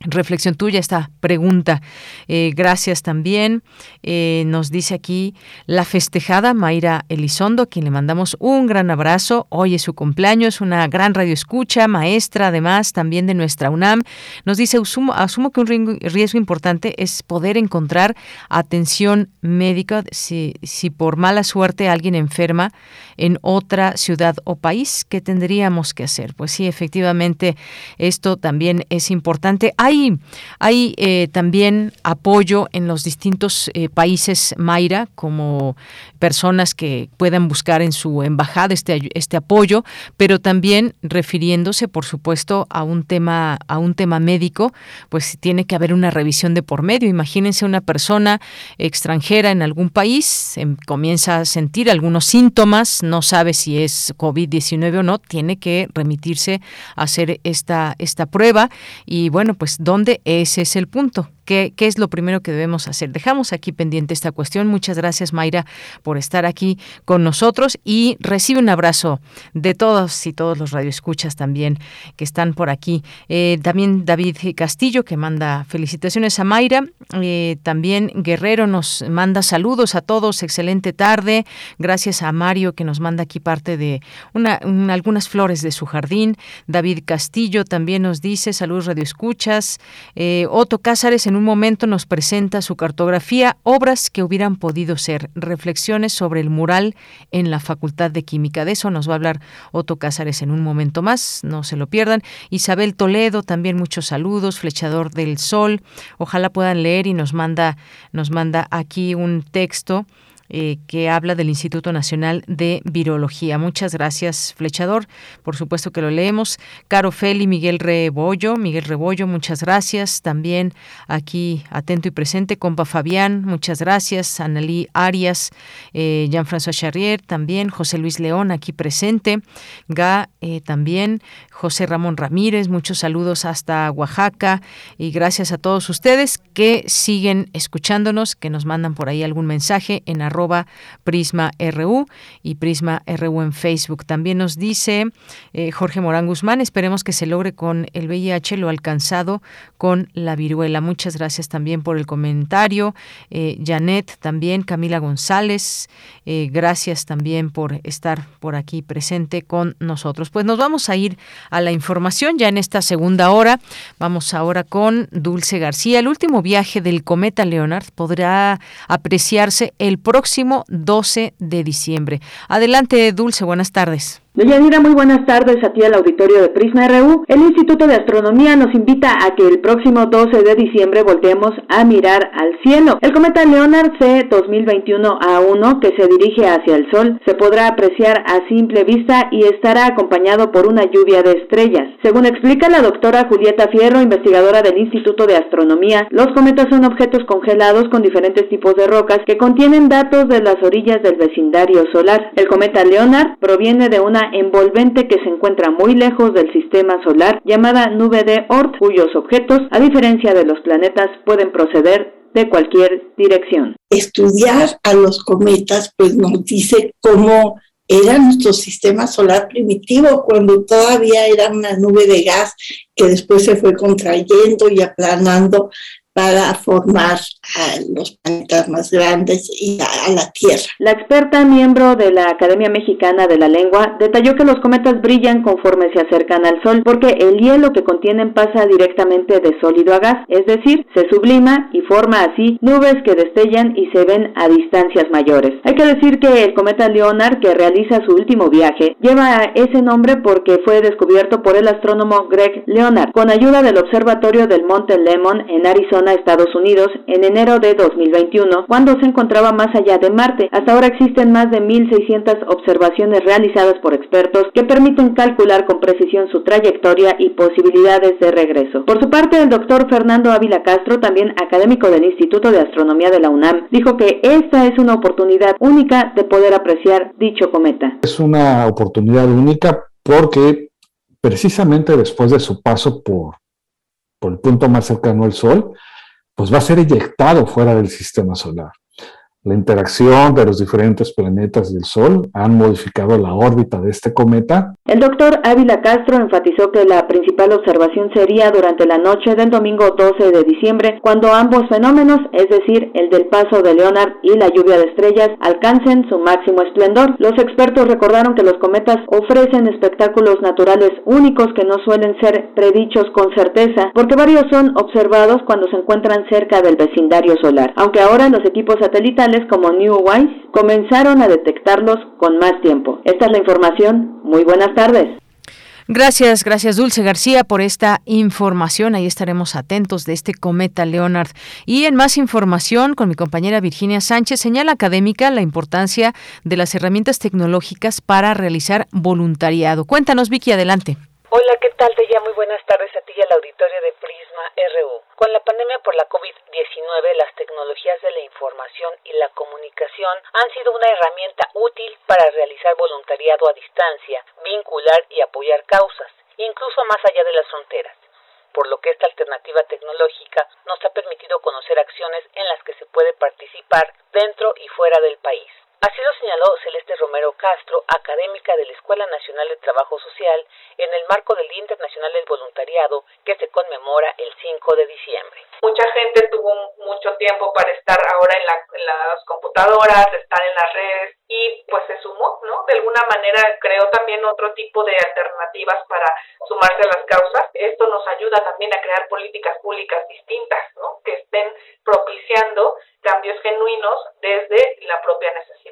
reflexión tuya, esta pregunta. Eh, gracias también. Eh, nos dice aquí la festejada Mayra Elizondo, a quien le mandamos un gran abrazo. Hoy es su cumpleaños, una gran radio escucha, maestra además también de nuestra UNAM. Nos dice, asumo, asumo que un riesgo importante es poder encontrar atención médica si, si por mala suerte alguien enferma en otra ciudad o país. ¿Qué tendríamos que hacer? Pues sí, efectivamente, esto también es importante hay, hay eh, también apoyo en los distintos eh, países Mayra, como personas que puedan buscar en su embajada este, este apoyo, pero también refiriéndose, por supuesto, a un tema, a un tema médico, pues tiene que haber una revisión de por medio. Imagínense una persona extranjera en algún país, comienza a sentir algunos síntomas, no sabe si es COVID-19 o no, tiene que remitirse a hacer esta, esta prueba. Y bueno, pues ¿dónde? Ese es el punto ¿Qué, es lo primero que debemos hacer? Dejamos aquí pendiente esta cuestión. Muchas gracias, Mayra, por estar aquí con nosotros y recibe un abrazo de todos y todos los radioescuchas también que están por aquí. Eh, también David Castillo, que manda felicitaciones a Mayra. Eh, también Guerrero nos manda saludos a todos. Excelente tarde. Gracias a Mario, que nos manda aquí parte de una, algunas flores de su jardín. David Castillo también nos dice saludos radioescuchas. Eh, Otto Cázares en un momento nos presenta su cartografía, obras que hubieran podido ser, reflexiones sobre el mural en la Facultad de Química. De eso nos va a hablar Otto Cázares en un momento más, no se lo pierdan. Isabel Toledo, también muchos saludos, Flechador del Sol. Ojalá puedan leer y nos manda, nos manda aquí un texto eh, que habla del Instituto Nacional de Virología. Muchas gracias, Flechador. Por supuesto que lo leemos. Caro Feli, Miguel Rebollo, Miguel Rebollo, muchas gracias. También aquí atento y presente, compa Fabián, muchas gracias. Annalí Arias, eh, Jean-François Charrier, también. José Luis León, aquí presente. Ga, eh, también. José Ramón Ramírez, muchos saludos hasta Oaxaca y gracias a todos ustedes que siguen escuchándonos, que nos mandan por ahí algún mensaje en arroba Prisma RU y Prisma RU en Facebook. También nos dice eh, Jorge Morán Guzmán, esperemos que se logre con el VIH lo alcanzado con la viruela. Muchas gracias también por el comentario. Eh, Janet también, Camila González, eh, gracias también por estar por aquí presente con nosotros. Pues nos vamos a ir a la información ya en esta segunda hora. Vamos ahora con Dulce García. El último viaje del cometa Leonard podrá apreciarse el próximo 12 de diciembre. Adelante, Dulce, buenas tardes. Deyanira, muy buenas tardes a ti al auditorio de Prisma RU. El Instituto de Astronomía nos invita a que el próximo 12 de diciembre volteemos a mirar al cielo. El cometa Leonard C 2021 A1 que se dirige hacia el Sol se podrá apreciar a simple vista y estará acompañado por una lluvia de estrellas. Según explica la doctora Julieta Fierro, investigadora del Instituto de Astronomía, los cometas son objetos congelados con diferentes tipos de rocas que contienen datos de las orillas del vecindario solar. El cometa Leonard proviene de una envolvente que se encuentra muy lejos del sistema solar llamada nube de Oort, cuyos objetos, a diferencia de los planetas, pueden proceder de cualquier dirección. Estudiar a los cometas pues nos dice cómo era nuestro sistema solar primitivo cuando todavía era una nube de gas que después se fue contrayendo y aplanando para formar a los planetas más grandes y a, la Tierra. La experta miembro de la Academia Mexicana de la Lengua detalló que los cometas brillan conforme se acercan al Sol porque el hielo que contienen pasa directamente de sólido a gas, es decir, se sublima y forma así nubes que destellan y se ven a distancias mayores. Hay que decir que el cometa Leonard que realiza su último viaje lleva ese nombre porque fue descubierto por el astrónomo Greg Leonard con ayuda del observatorio del Monte Lemmon en Arizona Estados Unidos en enero de 2021, cuando se encontraba más allá de Marte. Hasta ahora existen más de 1.600 observaciones realizadas por expertos que permiten calcular con precisión su trayectoria y posibilidades de regreso. Por su parte, el doctor Fernando Ávila Castro, también académico del Instituto de Astronomía de la UNAM, dijo que esta es una oportunidad única de poder apreciar dicho cometa. Es una oportunidad única porque precisamente después de su paso por, por el punto más cercano al Sol, pues va a ser eyectado fuera del sistema solar. La interacción de los diferentes planetas del Sol han modificado la órbita de este cometa. El doctor Ávila Castro enfatizó que la principal observación sería durante la noche del domingo 12 de diciembre, cuando ambos fenómenos, es decir, el del paso de Leonard y la lluvia de estrellas, alcancen su máximo esplendor. Los expertos recordaron que los cometas ofrecen espectáculos naturales únicos que no suelen ser predichos con certeza, porque varios son observados cuando se encuentran cerca del vecindario solar. Aunque ahora los equipos satelitales como New Wise comenzaron a detectarlos con más tiempo. Esta es la información. Muy buenas tardes. Gracias, gracias Dulce García por esta información. Ahí estaremos atentos de este cometa Leonard. Y en más información, con mi compañera Virginia Sánchez, señala académica la importancia de las herramientas tecnológicas para realizar voluntariado. Cuéntanos, Vicky, adelante. Hola, ¿qué tal? Te muy buenas tardes a ti y al auditorio de Prisma RU. Con la pandemia por la COVID-19, las tecnologías de la información y la comunicación han sido una herramienta útil para realizar voluntariado a distancia, vincular y apoyar causas, incluso más allá de las fronteras por lo que esta alternativa tecnológica nos ha permitido conocer acciones en las que se puede participar dentro y fuera del país. Así lo señaló Celeste Romero Castro, académica de la Escuela Nacional de Trabajo Social, en el marco del Día Internacional del Voluntariado que se conmemora el 5 de diciembre. Mucha gente tuvo mucho tiempo para estar ahora en, las computadoras, estar en las redes y pues se sumó, ¿no? De alguna manera creó también otro tipo de alternativas para sumarse a las causas. Esto nos ayuda también a crear políticas públicas distintas, ¿no? Que estén propiciando cambios genuinos desde la propia necesidad.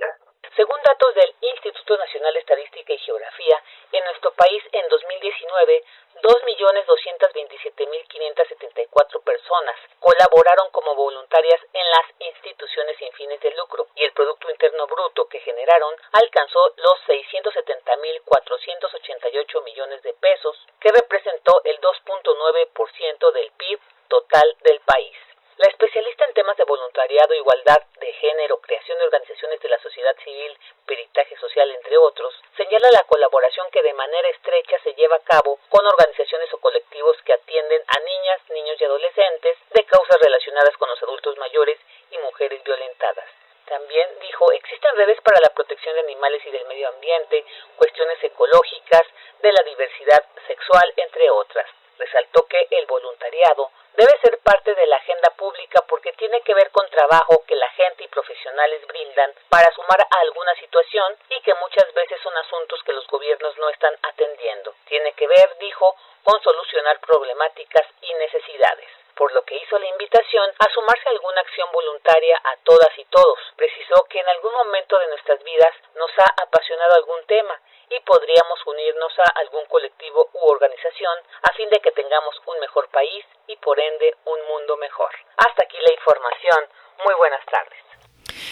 Según datos del Instituto Nacional de Estadística y Geografía, en nuestro país en 2019, 2.227.574 personas colaboraron como voluntarias en las instituciones sin fines de lucro y el Producto Interno Bruto que generaron alcanzó los 670.488 millones de pesos, que representó el 2.9% del PIB total del país. La especialista en temas de voluntariado, igualdad de género, creación de organizaciones de la sociedad civil, peritaje social, entre otros, señala la colaboración que de manera estrecha se lleva a cabo con organizaciones o colectivos que atienden a niñas, niños y adolescentes de causas relacionadas con los adultos mayores y mujeres violentadas. También dijo, existen redes para la protección de animales y del medio ambiente, cuestiones ecológicas, de la diversidad sexual, entre otras. Resaltó que el voluntariado debe ser parte de la agenda pública porque tiene que ver con trabajo que la gente y profesionales brindan para sumar a alguna situación y que muchas veces son asuntos que los gobiernos no están atendiendo. Tiene que ver, dijo, con solucionar problemáticas y necesidades por lo que hizo la invitación a sumarse a alguna acción voluntaria a todas y todos. Precisó que en algún momento de nuestras vidas nos ha apasionado algún tema y podríamos unirnos a algún colectivo u organización a fin de que tengamos un mejor país y por ende un mundo mejor. Hasta aquí la información. Muy buenas tardes.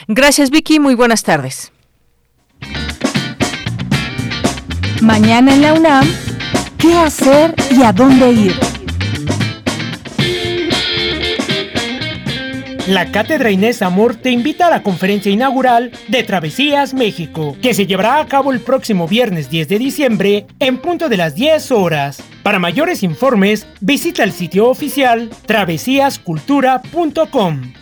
Gracias Vicky, muy buenas tardes. Mañana en la UNAM, ¿qué hacer y a dónde ir? La Cátedra Inés Amor te invita a la conferencia inaugural de Travesías México, que se llevará a cabo el próximo viernes 10 de diciembre en punto de las 10 horas. Para mayores informes, visita el sitio oficial travesíascultura.com.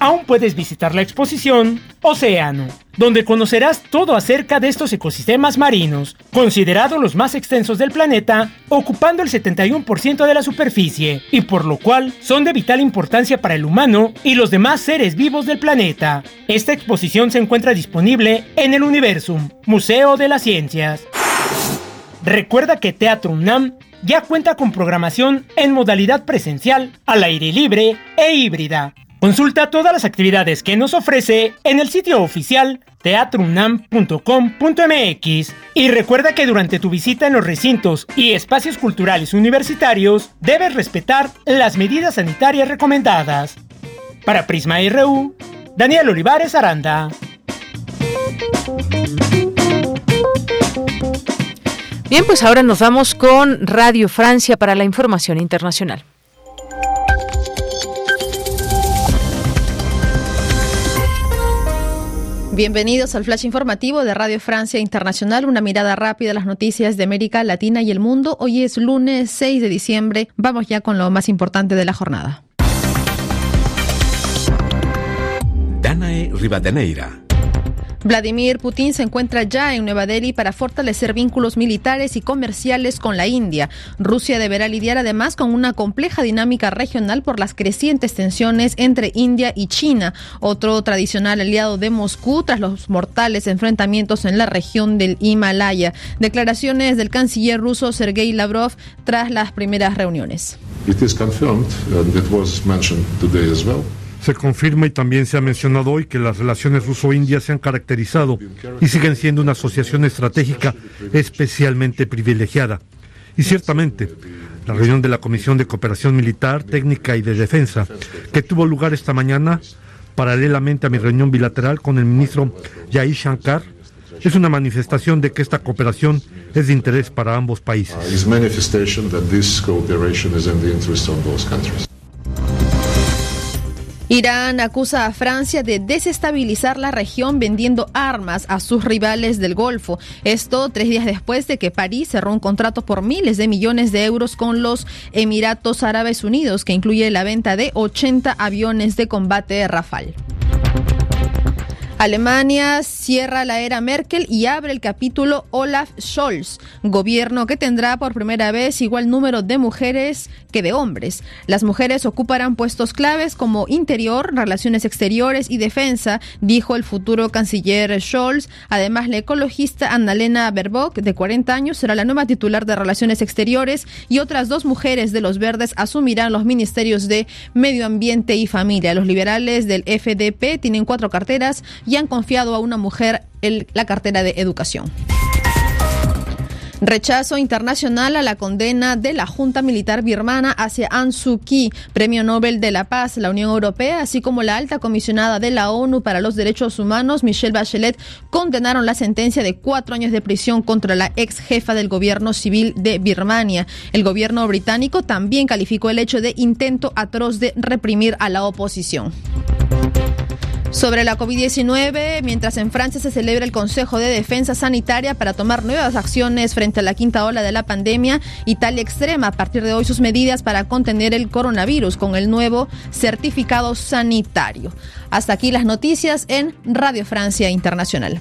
Aún puedes visitar la exposición Océano, donde conocerás todo acerca de estos ecosistemas marinos, considerados los más extensos del planeta, ocupando el 71% de la superficie, y por lo cual son de vital importancia para el humano y los demás seres vivos del planeta. Esta exposición se encuentra disponible en el Universum, Museo de las Ciencias. Recuerda que Teatro UNAM ya cuenta con programación en modalidad presencial, al aire libre e híbrida Consulta todas las actividades que nos ofrece en el sitio oficial teatrunam.com.mx y recuerda que durante tu visita en los recintos y espacios culturales universitarios debes respetar las medidas sanitarias recomendadas. Para Prisma RU, Daniel Olivares Aranda. Bien, pues ahora nos vamos con Radio Francia para la información internacional. Bienvenidos al flash informativo de Radio Francia Internacional, una mirada rápida a las noticias de América Latina y el mundo. Hoy es lunes 6 de diciembre. Vamos ya con lo más importante de la jornada. Danae Rivadeneira Vladimir Putin se encuentra ya en Nueva Delhi para fortalecer vínculos militares y comerciales con la India. Rusia deberá lidiar además con una compleja dinámica regional por las crecientes tensiones entre India y China, otro tradicional aliado de Moscú tras los mortales enfrentamientos en la región del Himalaya. Declaraciones del canciller ruso Sergei Lavrov tras las primeras reuniones. Se confirma y también se ha mencionado hoy que las relaciones ruso-indias se han caracterizado y siguen siendo una asociación estratégica especialmente privilegiada. Y ciertamente, la reunión de la Comisión de Cooperación Militar, Técnica y de Defensa, que tuvo lugar esta mañana, paralelamente a mi reunión bilateral con el ministro Yair Shankar, es una manifestación de que esta cooperación es de interés para ambos países. Irán acusa a Francia de desestabilizar la región vendiendo armas a sus rivales del Golfo. Esto tres días después de que París cerró un contrato por miles de millones de euros con los Emiratos Árabes Unidos, que incluye la venta de 80 aviones de combate Rafale. Alemania cierra la era Merkel y abre el capítulo Olaf Scholz, gobierno que tendrá por primera vez igual número de mujeres que de hombres. Las mujeres ocuparán puestos claves como interior, relaciones exteriores y defensa, dijo el futuro canciller Scholz. Además, la ecologista Annalena Baerbock, de 40 años, será la nueva titular de Relaciones Exteriores y otras dos mujeres de los verdes asumirán los ministerios de Medio Ambiente y Familia. Los liberales del FDP tienen cuatro carteras y han confiado a una mujer la cartera de educación. Rechazo internacional a la condena de la Junta Militar Birmana hacia Aung Suu Kyi, Premio Nobel de la Paz, la Unión Europea, así como la alta comisionada de la ONU para los Derechos Humanos, Michelle Bachelet, condenaron la sentencia de cuatro años de prisión contra la ex jefa del gobierno civil de Birmania. El gobierno británico también calificó el hecho de intento atroz de reprimir a la oposición. Sobre la COVID-19, mientras en Francia se celebra el Consejo de Defensa Sanitaria para tomar nuevas acciones frente a la quinta ola de la pandemia, Italia extrema a partir de hoy sus medidas para contener el coronavirus con el nuevo certificado sanitario. Hasta aquí las noticias en Radio Francia Internacional.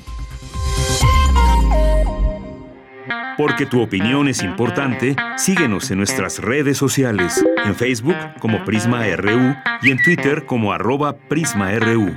Porque tu opinión es importante, síguenos en nuestras redes sociales, en Facebook como Prisma RU y en Twitter como arroba PrismaRU.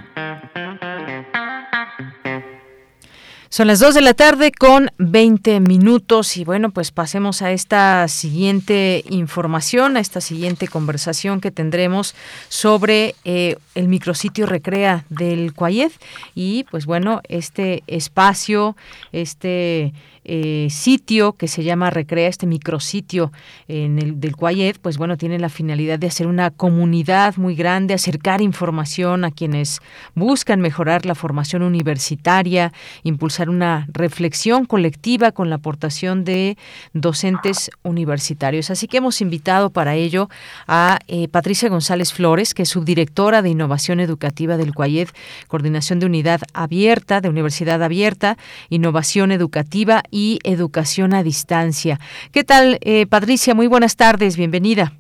Son las 2 de la tarde con 20 minutos y bueno, pues pasemos a esta siguiente información, a esta siguiente conversación que tendremos sobre eh, el micrositio Recrea del Cuayet y pues bueno, este espacio, este eh, sitio que se llama Recrea, este micrositio en el del Cuayet, pues bueno, tiene la finalidad de hacer una comunidad muy grande, acercar información a quienes buscan mejorar la formación universitaria, impulsar una reflexión colectiva con la aportación de docentes universitarios. Así que hemos invitado para ello a eh, Patricia González Flores, que es subdirectora de Innovación Educativa del Cuayet, Coordinación de Unidad Abierta, de Universidad Abierta, Innovación Educativa y educación a distancia. ¿Qué tal, eh, Patricia? Muy buenas tardes, bienvenida.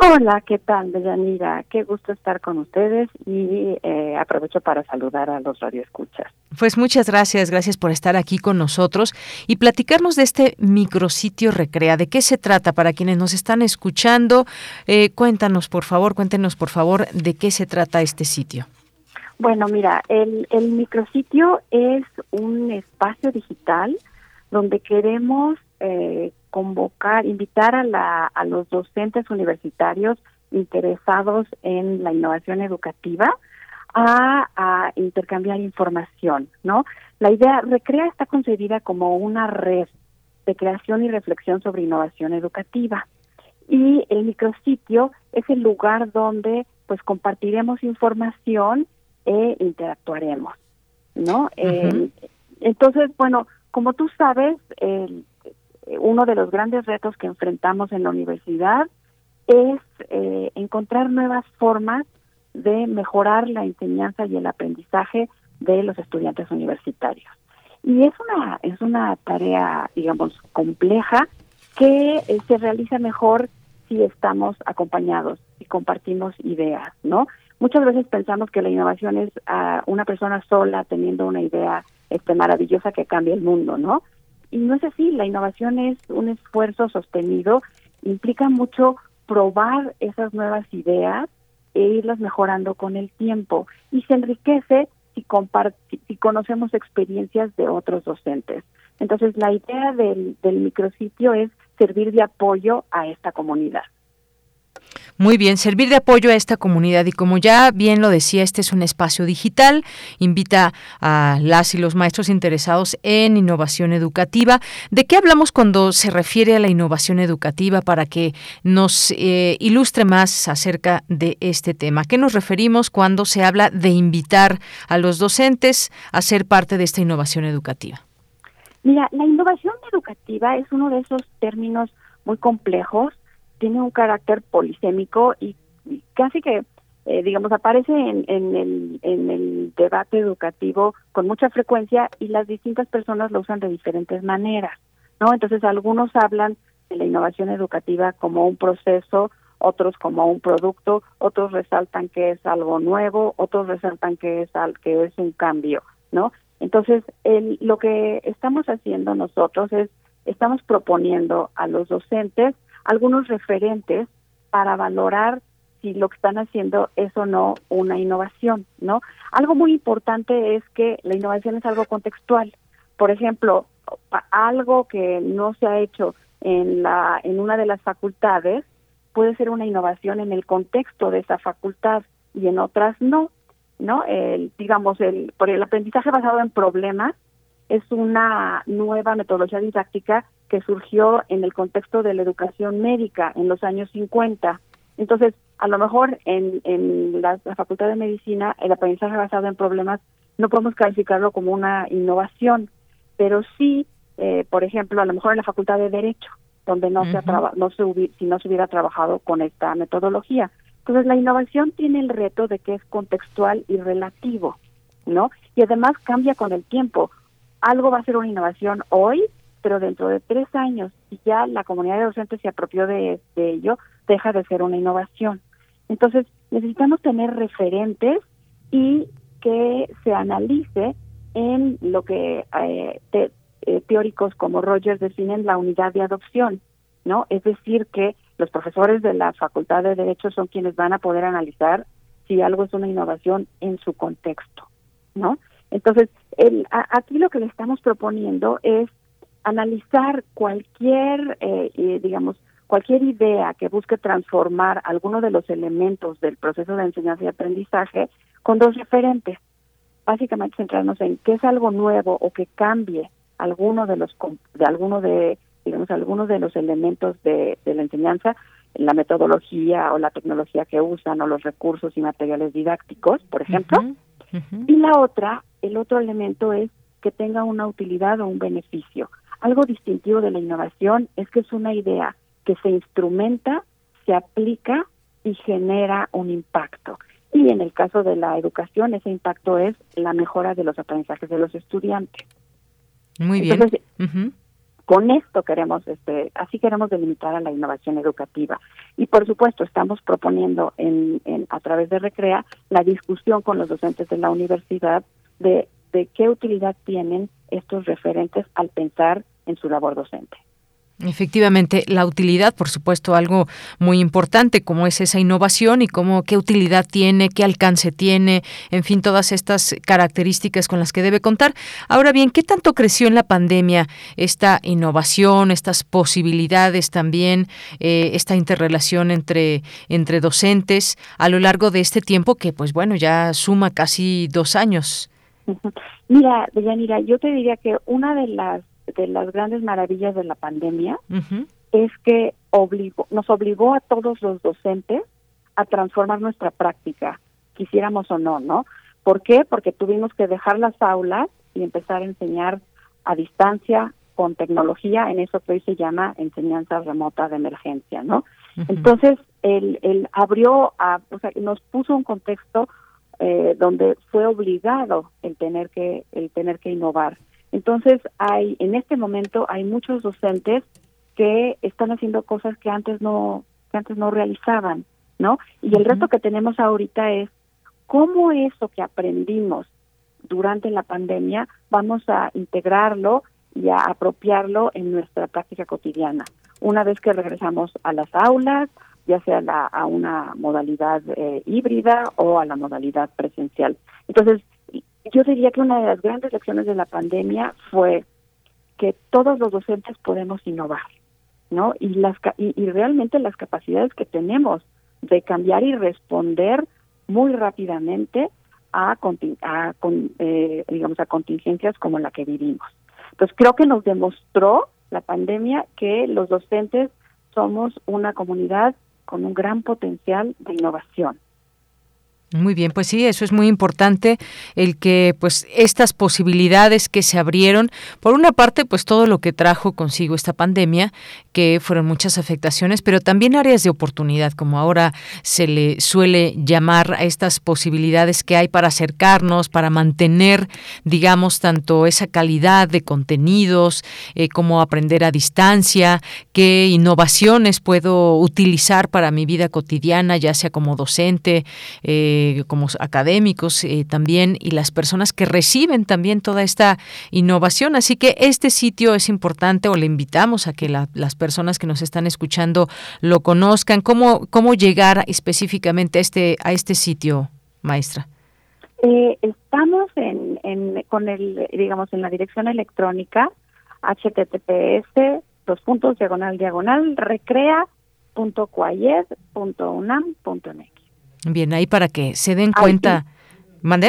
Hola, ¿qué tal, Deyanira? Qué gusto estar con ustedes y eh, aprovecho para saludar a los radioescuchas. Pues muchas gracias, gracias por estar aquí con nosotros y platicarnos de este micrositio Recrea. ¿De qué se trata para quienes nos están escuchando? Eh, cuéntanos, por favor, cuéntenos, por favor, de qué se trata este sitio. Bueno, mira, el, el micrositio es un espacio digital donde queremos eh, convocar, invitar a, la, a los docentes universitarios interesados en la innovación educativa a, a, intercambiar información, ¿no? La idea, Recrea está concebida como una red de creación y reflexión sobre innovación educativa. Y el micrositio es el lugar donde pues compartiremos información e interactuaremos, ¿no? Eh, entonces, bueno, como tú sabes, el, uno de los grandes retos que enfrentamos en la universidad es eh, encontrar nuevas formas de mejorar la enseñanza y el aprendizaje de los estudiantes universitarios. Y es una es una tarea, digamos, compleja que eh, se realiza mejor si estamos acompañados y compartimos ideas, ¿no? Muchas veces pensamos que la innovación es a una persona sola teniendo una idea este, maravillosa que cambia el mundo, ¿no? Y no es así, la innovación es un esfuerzo sostenido, implica mucho probar esas nuevas ideas e irlas mejorando con el tiempo y se enriquece si, si conocemos experiencias de otros docentes. Entonces, la idea del, del micrositio es servir de apoyo a esta comunidad. Muy bien, servir de apoyo a esta comunidad y como ya bien lo decía, este es un espacio digital, invita a las y los maestros interesados en innovación educativa. ¿De qué hablamos cuando se refiere a la innovación educativa para que nos eh, ilustre más acerca de este tema? ¿Qué nos referimos cuando se habla de invitar a los docentes a ser parte de esta innovación educativa? Mira, la innovación educativa es uno de esos términos muy complejos tiene un carácter polisémico y, casi que, eh, digamos, aparece en, en, el, en el debate educativo con mucha frecuencia y las distintas personas lo usan de diferentes maneras, ¿no? Entonces, algunos hablan de la innovación educativa como un proceso, otros como un producto, otros resaltan que es algo nuevo, otros resaltan que es al, que es un cambio, ¿no? Entonces, el, lo que estamos haciendo nosotros es estamos proponiendo a los docentes algunos referentes para valorar si lo que están haciendo es o no una innovación, ¿no? Algo muy importante es que la innovación es algo contextual. Por ejemplo, algo que no se ha hecho en la en una de las facultades puede ser una innovación en el contexto de esa facultad y en otras no, ¿no? El, digamos el por el aprendizaje basado en problemas es una nueva metodología didáctica que surgió en el contexto de la educación médica en los años 50. Entonces, a lo mejor en, en la, Facultad de Medicina el aprendizaje basado en problemas no podemos calificarlo como una innovación, pero sí, eh, por ejemplo, a lo mejor en la Facultad de Derecho, donde no se no se si no se hubiera trabajado con esta metodología. Entonces, la innovación tiene el reto de que es contextual y relativo, ¿no? Y además cambia con el tiempo. Algo va a ser una innovación hoy pero dentro de tres años, si ya la comunidad de docentes se apropió de, ello, deja de ser una innovación. Entonces, necesitamos tener referentes y que se analice en lo que eh, eh, teóricos como Rogers definen la unidad de adopción, ¿no? Es decir, que los profesores de la Facultad de Derecho son quienes van a poder analizar si algo es una innovación en su contexto, ¿no? Entonces, el, aquí lo que le estamos proponiendo es analizar cualquier, eh, digamos, cualquier idea que busque transformar alguno de los elementos del proceso de enseñanza y aprendizaje con dos referentes. Básicamente centrarnos en qué es algo nuevo o que cambie alguno de los de alguno de digamos algunos de los elementos de, la enseñanza, la metodología o la tecnología que usan o los recursos y materiales didácticos, por ejemplo. Y la otra, el otro elemento es que tenga una utilidad o un beneficio. Algo distintivo de la innovación es que es una idea que se instrumenta, se aplica y genera un impacto. Y en el caso de la educación, ese impacto es la mejora de los aprendizajes de los estudiantes. Muy bien. con esto queremos, este, así queremos delimitar a la innovación educativa. Y por supuesto, estamos proponiendo en, en, a través de Recrea la discusión con los docentes de la universidad de de qué utilidad tienen estos referentes al pensar en su labor docente. Efectivamente, la utilidad, por supuesto, algo muy importante, como es esa innovación y cómo qué utilidad tiene, qué alcance tiene, en fin, todas estas características con las que debe contar. Ahora bien, ¿qué tanto creció en la pandemia esta innovación, estas posibilidades también, eh, esta interrelación entre, entre docentes a lo largo de este tiempo que, pues bueno, ya suma casi dos años? Mira, Deyanira, yo te diría que una de las de las grandes maravillas de la pandemia es que obligó, nos obligó a todos los docentes a transformar nuestra práctica, quisiéramos o no, ¿no? ¿Por qué? Porque tuvimos que dejar las aulas y empezar a enseñar a distancia con tecnología en eso que hoy se llama enseñanza remota de emergencia, ¿no? Entonces, él, él abrió, a, o sea, nos puso un contexto eh, donde fue obligado el tener que el tener que innovar. Entonces hay en este momento hay muchos docentes que están haciendo cosas que antes no que antes no realizaban, ¿no? Y el reto que tenemos ahorita es cómo eso que aprendimos durante la pandemia vamos a integrarlo y a apropiarlo en nuestra práctica cotidiana. Una vez que regresamos a las aulas, ya sea a una modalidad eh, híbrida o a la modalidad presencial. Entonces, yo diría que una de las grandes lecciones de la pandemia fue que todos los docentes podemos innovar, ¿no? Y las y, realmente las capacidades que tenemos de cambiar y responder muy rápidamente a, a eh, digamos a contingencias como la que vivimos. Entonces creo que nos demostró la pandemia que los docentes somos una comunidad con un gran potencial de innovación. Muy bien, pues sí, eso es muy importante, el que pues estas posibilidades que se abrieron, por una parte, pues todo lo que trajo consigo esta pandemia, que fueron muchas afectaciones, pero también áreas de oportunidad, como ahora se le suele llamar a estas posibilidades que hay para acercarnos, para mantener, digamos, tanto esa calidad de contenidos, eh, como aprender a distancia, qué innovaciones puedo utilizar para mi vida cotidiana, ya sea como docente, eh, eh, como académicos eh, también y las personas que reciben también toda esta innovación. Así que este sitio es importante o le invitamos a que las personas que nos están escuchando lo conozcan. ¿Cómo, cómo llegar específicamente a este, a este sitio, maestra? Eh, estamos en, con el, digamos, en la dirección electrónica https dos puntos diagonal diagonal recrea.cuayed.unam.mx. Bien, ahí para que se den cuenta.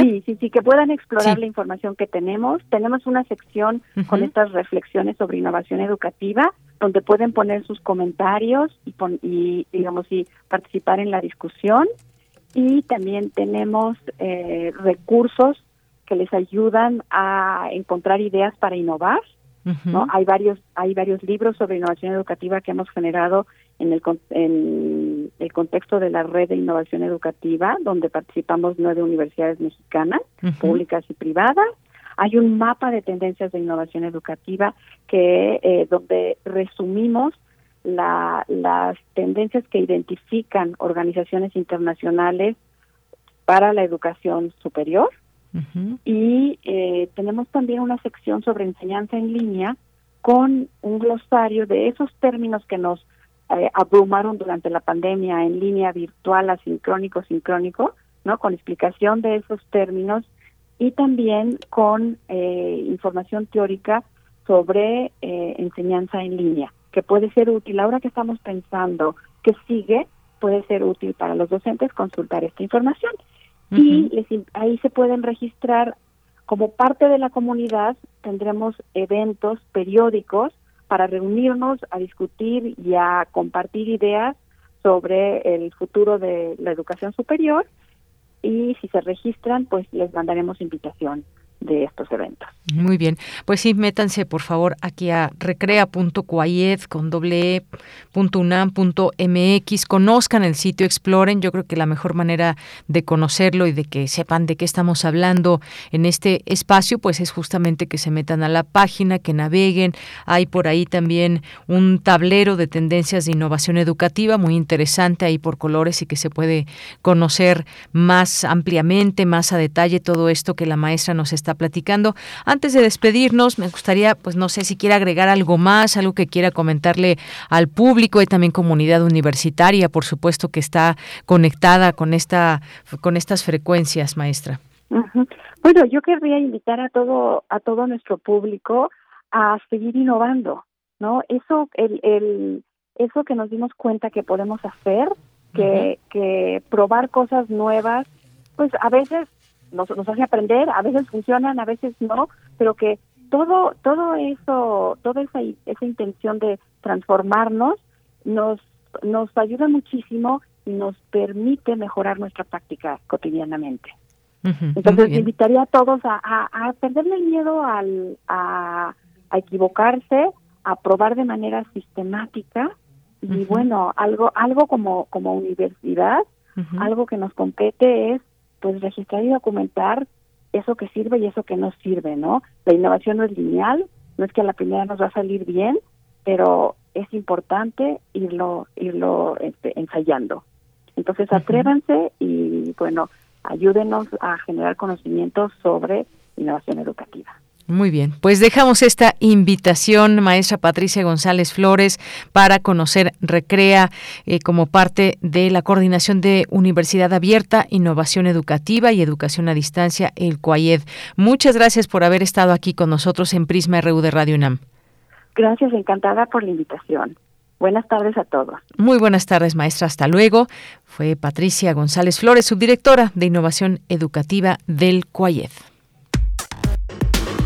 Sí, sí, sí, que puedan explorar la información que tenemos. Tenemos una sección con estas reflexiones sobre innovación educativa, donde pueden poner sus comentarios y, y digamos, y participar en la discusión. Y también tenemos eh, recursos que les ayudan a encontrar ideas para innovar. ¿no? Hay varios hay varios libros sobre innovación educativa que hemos generado en el, en el contexto de la red de innovación educativa, donde participamos nueve universidades mexicanas, públicas y privadas. Hay un mapa de tendencias de innovación educativa que eh, donde resumimos la, las tendencias que identifican organizaciones internacionales para la educación superior. Y eh, tenemos también una sección sobre enseñanza en línea con un glosario de esos términos que nos eh, abrumaron durante la pandemia en línea virtual, asincrónico, sincrónico, ¿no? Con explicación de esos términos y también con eh, información teórica sobre eh, enseñanza en línea, que puede ser útil. Ahora que estamos pensando que sigue, puede ser útil para los docentes consultar esta información. Y ahí se pueden registrar como parte de la comunidad, tendremos eventos periódicos para reunirnos a discutir y a compartir ideas sobre el futuro de la educación superior. Y si se registran, pues les mandaremos invitación de estos eventos. Muy bien, pues sí, métanse por favor aquí a recrea.cuayed con doble e conozcan el sitio, exploren, yo creo que la mejor manera de conocerlo y de que sepan de qué estamos hablando en este espacio, pues es justamente que se metan a la página, que naveguen, hay por ahí también un tablero de tendencias de innovación educativa muy interesante ahí por colores y que se puede conocer más ampliamente, más a detalle todo esto que la maestra nos está platicando. Antes de despedirnos, me gustaría, pues no sé si quiere agregar algo más, algo que quiera comentarle al público y también comunidad universitaria, por supuesto que está conectada con esta con estas frecuencias, maestra. Bueno, yo querría invitar a todo a todo nuestro público a seguir innovando, ¿no? Eso el, el eso que nos dimos cuenta que podemos hacer, que, que probar cosas nuevas, pues a veces nos, nos hace aprender, a veces funcionan, a veces no, pero que todo todo eso, toda esa, esa intención de transformarnos nos nos ayuda muchísimo y nos permite mejorar nuestra práctica cotidianamente. Entonces invitaría a todos a, a, perderle el miedo al, a, a, equivocarse, a probar de manera sistemática y bueno, algo algo como como universidad, algo que nos compete es pues registrar y documentar eso que sirve y eso que no sirve, ¿no? La innovación no es lineal, no es que a la primera nos va a salir bien, pero es importante irlo irlo este, ensayando. Entonces atrévanse y bueno, ayúdenos a generar conocimientos sobre innovación educativa. Muy bien, pues dejamos esta invitación, maestra Patricia González Flores, para conocer Recrea eh, como parte de la coordinación de Universidad Abierta, Innovación Educativa y Educación a Distancia, el CUAYED. Muchas gracias por haber estado aquí con nosotros en Prisma RU de Radio UNAM. Gracias, encantada por la invitación. Buenas tardes a todos. Muy buenas tardes, maestra. Hasta luego. Fue Patricia González Flores, subdirectora de Innovación Educativa del CUAYED.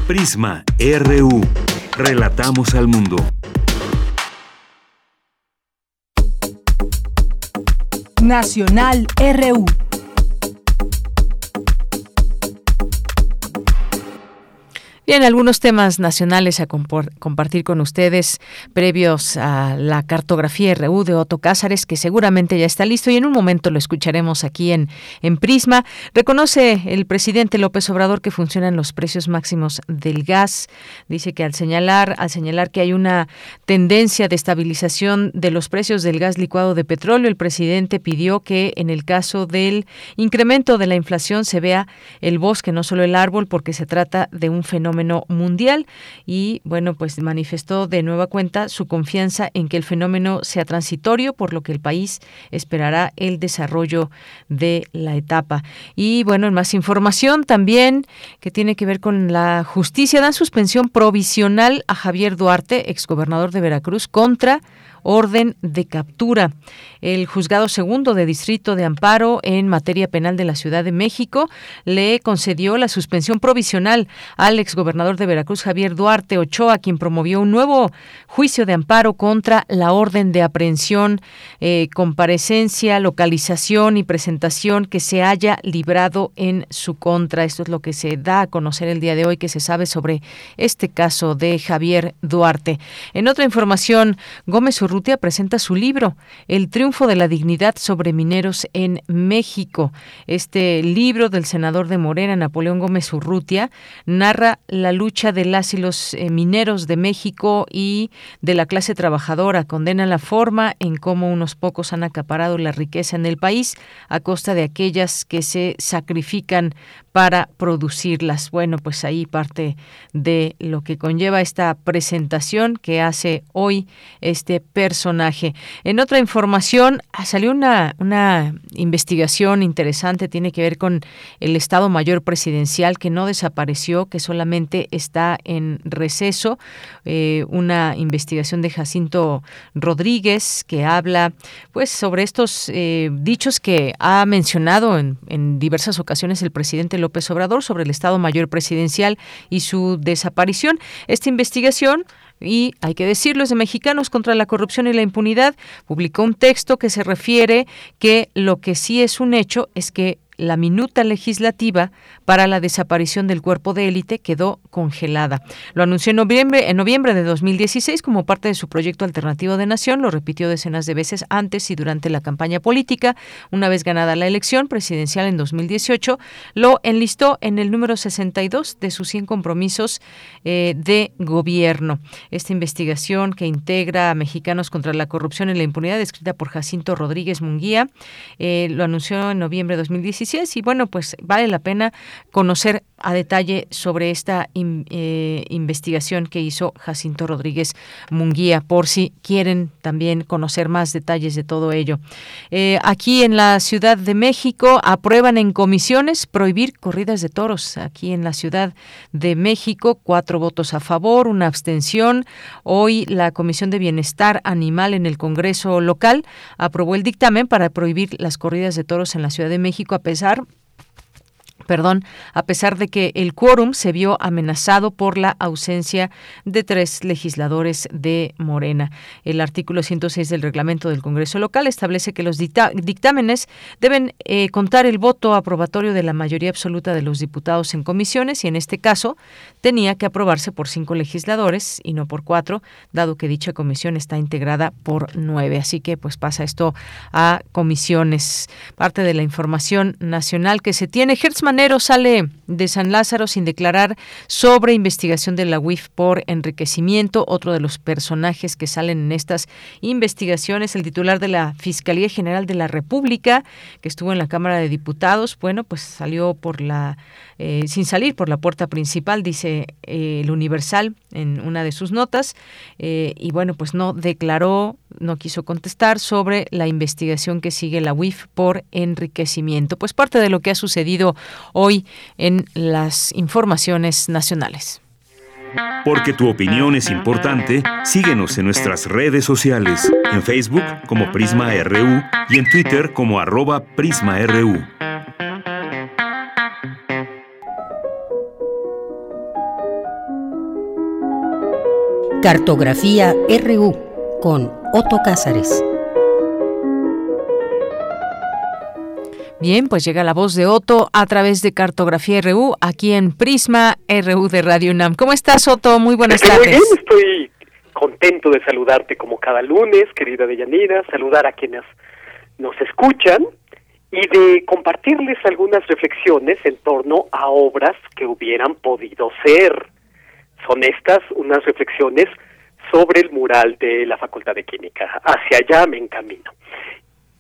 Prisma RU. Relatamos al mundo. Nacional RU. Bien, algunos temas nacionales a compartir con ustedes previos a la cartografía RU de Otto Cázares, que seguramente ya está listo y en un momento lo escucharemos aquí en, en Prisma. Reconoce el presidente López Obrador que funcionan los precios máximos del gas. Dice que al señalar, al señalar que hay una tendencia de estabilización de los precios del gas licuado de petróleo, el presidente pidió que en el caso del incremento de la inflación se vea el bosque, no solo el árbol, porque se trata de un fenómeno mundial y bueno, pues manifestó de nueva cuenta su confianza en que el fenómeno sea transitorio, por lo que el país esperará el desarrollo de la etapa. Y bueno, en más información también que tiene que ver con la justicia, dan suspensión provisional a Javier Duarte, exgobernador de Veracruz, contra orden de captura. El juzgado segundo de distrito de amparo en materia penal de la Ciudad de México le concedió la suspensión provisional al exgobernador de Veracruz, Javier Duarte Ochoa, quien promovió un nuevo juicio de amparo contra la orden de aprehensión, eh, comparecencia, localización y presentación que se haya librado en su contra. Esto es lo que se da a conocer el día de hoy que se sabe sobre este caso de Javier Duarte. En otra información, Gómez Urrutia presenta su libro, El triunfo de la dignidad sobre mineros en México. Este libro del senador de Morena, Napoleón Gómez Urrutia, narra la lucha de las y los eh, mineros de México y de la clase trabajadora. Condena la forma en cómo unos pocos han acaparado la riqueza en el país a costa de aquellas que se sacrifican para producirlas. Bueno, pues ahí parte de lo que conlleva esta presentación que hace hoy este personaje. En otra información, ah, salió una, una investigación interesante, tiene que ver con el Estado Mayor Presidencial que no desapareció, que solamente está en receso. Eh, una investigación de Jacinto Rodríguez que habla pues sobre estos eh, dichos que ha mencionado en, en diversas ocasiones el presidente López Obrador sobre el Estado Mayor Presidencial y su desaparición. Esta investigación y hay que decirlo, es de Mexicanos contra la Corrupción y la Impunidad, publicó un texto que se refiere que lo que sí es un hecho es que la minuta legislativa para la desaparición del cuerpo de élite quedó congelada. Lo anunció en noviembre, en noviembre de 2016 como parte de su proyecto alternativo de nación, lo repitió decenas de veces antes y durante la campaña política. Una vez ganada la elección presidencial en 2018, lo enlistó en el número 62 de sus 100 compromisos eh, de gobierno. Esta investigación que integra a Mexicanos contra la Corrupción y la Impunidad, escrita por Jacinto Rodríguez Munguía, eh, lo anunció en noviembre de 2016 y bueno, pues vale la pena conocer a detalle sobre esta eh, investigación que hizo Jacinto Rodríguez Munguía, por si quieren también conocer más detalles de todo ello. Eh, aquí en la Ciudad de México aprueban en comisiones prohibir corridas de toros. Aquí en la Ciudad de México, cuatro votos a favor, una abstención. Hoy la Comisión de Bienestar Animal en el Congreso local aprobó el dictamen para prohibir las corridas de toros en la Ciudad de México a pesar perdón, a pesar de que el quórum se vio amenazado por la ausencia de tres legisladores de Morena. El artículo 106 del reglamento del Congreso local establece que los dictámenes deben eh, contar el voto aprobatorio de la mayoría absoluta de los diputados en comisiones y en este caso tenía que aprobarse por cinco legisladores y no por cuatro, dado que dicha comisión está integrada por nueve. Así que pues pasa esto a comisiones. Parte de la información nacional que se tiene. Hertzman sale de San Lázaro sin declarar sobre investigación de la UIF por enriquecimiento. Otro de los personajes que salen en estas investigaciones, el titular de la Fiscalía General de la República, que estuvo en la Cámara de Diputados, bueno, pues salió por la, eh, sin salir por la puerta principal, dice eh, el Universal en una de sus notas, eh, y bueno, pues no declaró, no quiso contestar sobre la investigación que sigue la UIF por enriquecimiento. Pues parte de lo que ha sucedido hoy en las informaciones nacionales. Porque tu opinión es importante, síguenos en nuestras redes sociales, en Facebook como Prisma RU y en Twitter como arroba PrismaRU. Cartografía RU con Otto Cázares. Bien, pues llega la voz de Otto a través de Cartografía RU aquí en Prisma RU de Radio UNAM. ¿Cómo estás, Otto? Muy buenas tardes. Muy bien, estoy contento de saludarte como cada lunes, querida Deyanira, saludar a quienes nos escuchan y de compartirles algunas reflexiones en torno a obras que hubieran podido ser. Son estas unas reflexiones sobre el mural de la Facultad de Química. Hacia allá me encamino.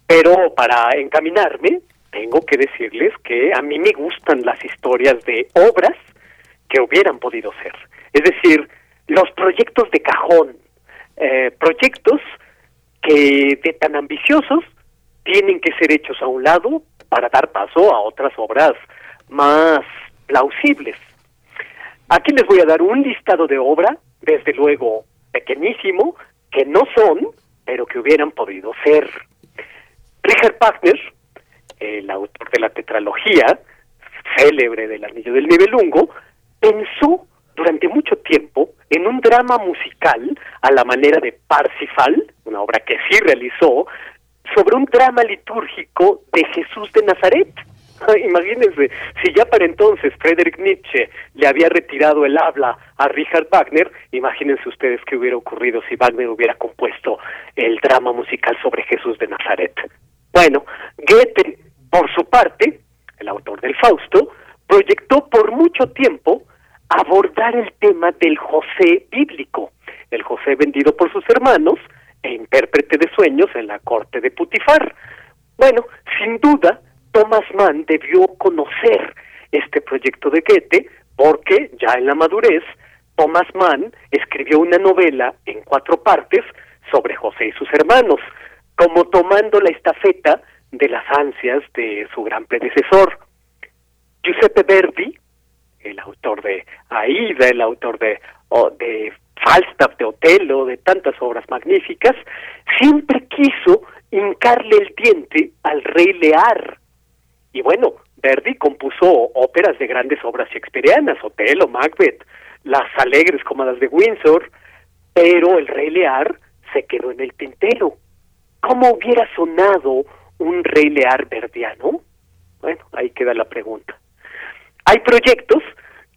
Pero para encaminarme, tengo que decirles que a mí me gustan las historias de obras que hubieran podido ser. Es decir, los proyectos de cajón, eh, proyectos que de tan ambiciosos tienen que ser hechos a un lado para dar paso a otras obras más plausibles. Aquí les voy a dar un listado de obra, desde luego pequeñísimo, que no son, pero que hubieran podido ser. Richard Wagner el autor de la tetralogía célebre del Anillo del Nibelungo, pensó durante mucho tiempo en un drama musical a la manera de Parsifal, una obra que sí realizó, sobre un drama litúrgico de Jesús de Nazaret. Imagínense, si ya para entonces Friedrich Nietzsche le había retirado el habla a Richard Wagner, imagínense ustedes qué hubiera ocurrido si Wagner hubiera compuesto el drama musical sobre Jesús de Nazaret. Bueno, Goethe por su parte, el autor del Fausto proyectó por mucho tiempo abordar el tema del José bíblico, el José vendido por sus hermanos e intérprete de sueños en la corte de Putifar. Bueno, sin duda, Thomas Mann debió conocer este proyecto de Goethe porque ya en la madurez, Thomas Mann escribió una novela en cuatro partes sobre José y sus hermanos, como tomando la estafeta de las ansias de su gran predecesor. Giuseppe Verdi, el autor de Aida, el autor de, de Falstaff, de Otelo, de tantas obras magníficas, siempre quiso hincarle el diente al rey Lear. Y bueno, Verdi compuso óperas de grandes obras shakespearianas, Otelo, Macbeth, las alegres comadas de Windsor, pero el rey Lear se quedó en el tintero. ¿Cómo hubiera sonado un rey lear verdiano? Bueno, ahí queda la pregunta. Hay proyectos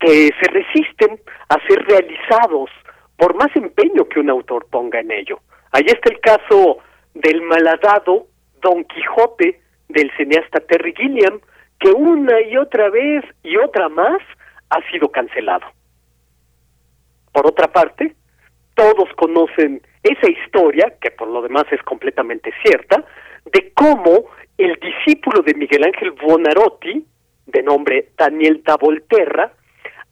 que se resisten a ser realizados por más empeño que un autor ponga en ello. Ahí está el caso del malhadado Don Quijote del cineasta Terry Gilliam, que una y otra vez y otra más ha sido cancelado. Por otra parte, todos conocen esa historia, que por lo demás es completamente cierta, de cómo el discípulo de Miguel Ángel Buonarroti, de nombre Daniel da Volterra,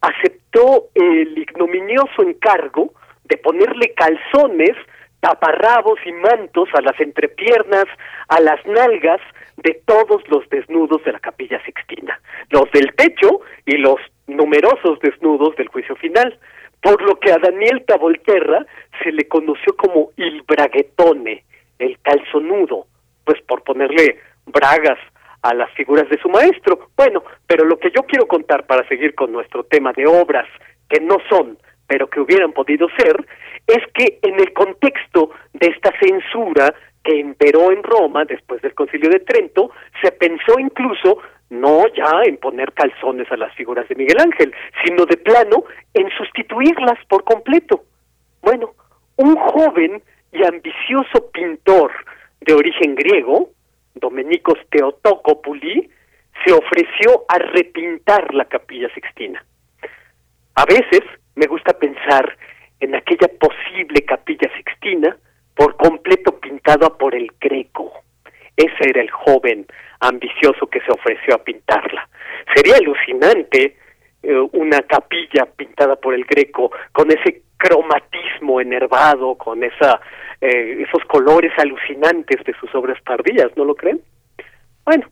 aceptó el ignominioso encargo de ponerle calzones, taparrabos y mantos a las entrepiernas, a las nalgas de todos los desnudos de la capilla sixtina, los del techo y los numerosos desnudos del juicio final, por lo que a Daniel Tavolterra se le conoció como il braguetone, el calzonudo, pues por ponerle bragas a las figuras de su maestro. Bueno, pero lo que yo quiero contar para seguir con nuestro tema de obras que no son, pero que hubieran podido ser, es que en el contexto de esta censura que imperó en Roma después del Concilio de Trento, se pensó incluso no ya en poner calzones a las figuras de Miguel Ángel, sino de plano en sustituirlas por completo. Bueno, un joven y ambicioso pintor de origen griego, Domenicos Theotokopoulos, se ofreció a repintar la capilla sixtina. A veces me gusta pensar en aquella posible capilla sixtina por completo pintada por el greco. Ese era el joven ambicioso que se ofreció a pintarla. Sería alucinante eh, una capilla pintada por el greco con ese cromatismo enervado, con esa eh, esos colores alucinantes de sus obras tardías, ¿no lo creen? Bueno,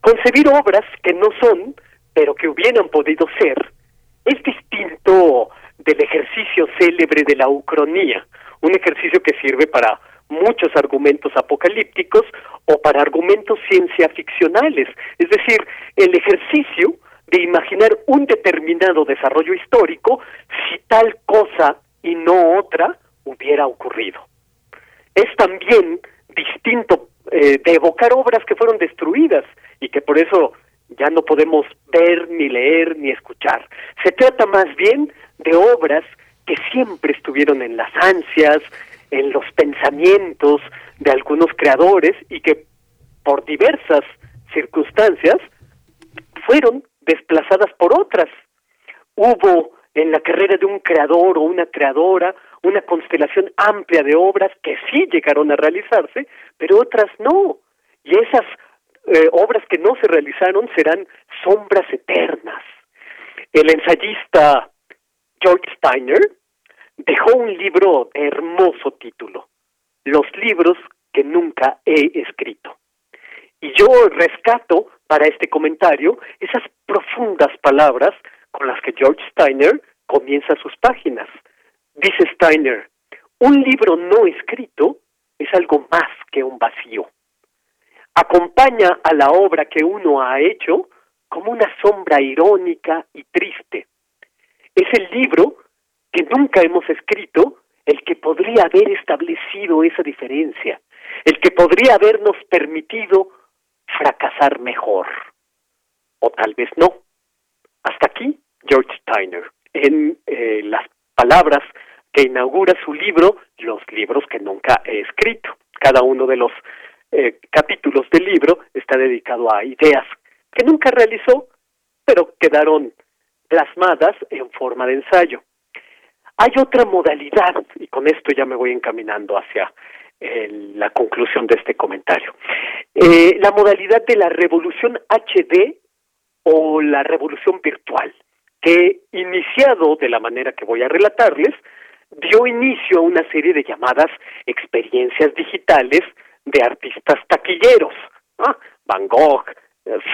concebir obras que no son, pero que hubieran podido ser, es distinto del ejercicio célebre de la ucronía, un ejercicio que sirve para muchos argumentos apocalípticos o para argumentos ciencia ficcionales, es decir, el ejercicio de imaginar un determinado desarrollo histórico si tal cosa y no otra hubiera ocurrido. Es también distinto eh, de evocar obras que fueron destruidas y que por eso ya no podemos ver, ni leer, ni escuchar. Se trata más bien de obras que siempre estuvieron en las ansias, en los pensamientos de algunos creadores y que por diversas circunstancias fueron desplazadas por otras. Hubo en la carrera de un creador o una creadora una constelación amplia de obras que sí llegaron a realizarse, pero otras no. Y esas eh, obras que no se realizaron serán sombras eternas. El ensayista George Steiner dejó un libro de hermoso título, Los libros que nunca he escrito. Y yo rescato para este comentario esas profundas palabras con las que George Steiner comienza sus páginas. Dice Steiner, un libro no escrito es algo más que un vacío. Acompaña a la obra que uno ha hecho como una sombra irónica y triste. Es el libro que nunca hemos escrito el que podría haber establecido esa diferencia, el que podría habernos permitido fracasar mejor. O tal vez no. Hasta aquí, George Steiner, en eh, las palabras que inaugura su libro, Los libros que nunca he escrito. Cada uno de los eh, capítulos del libro está dedicado a ideas que nunca realizó, pero quedaron plasmadas en forma de ensayo. Hay otra modalidad, y con esto ya me voy encaminando hacia la conclusión de este comentario. Eh, la modalidad de la revolución HD o la revolución virtual, que iniciado de la manera que voy a relatarles, dio inicio a una serie de llamadas experiencias digitales de artistas taquilleros, Van Gogh,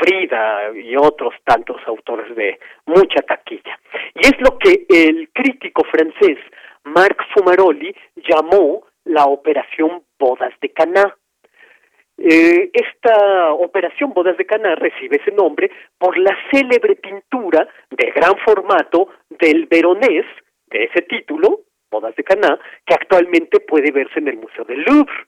Frida y otros tantos autores de mucha taquilla. Y es lo que el crítico francés Marc Fumaroli llamó la operación Bodas de Caná. Eh, esta operación Bodas de Caná recibe ese nombre por la célebre pintura de gran formato del Veronés, de ese título, Bodas de Caná, que actualmente puede verse en el Museo del Louvre.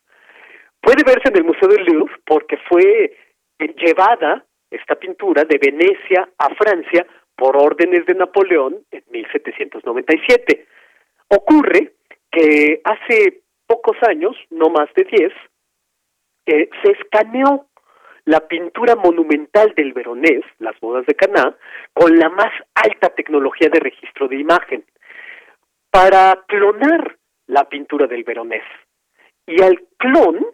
Puede verse en el Museo del Louvre porque fue llevada esta pintura de Venecia a Francia por órdenes de Napoleón en 1797. Ocurre que hace pocos años, no más de diez, eh, se escaneó la pintura monumental del Veronés, las bodas de Caná, con la más alta tecnología de registro de imagen, para clonar la pintura del Veronés. Y al clon,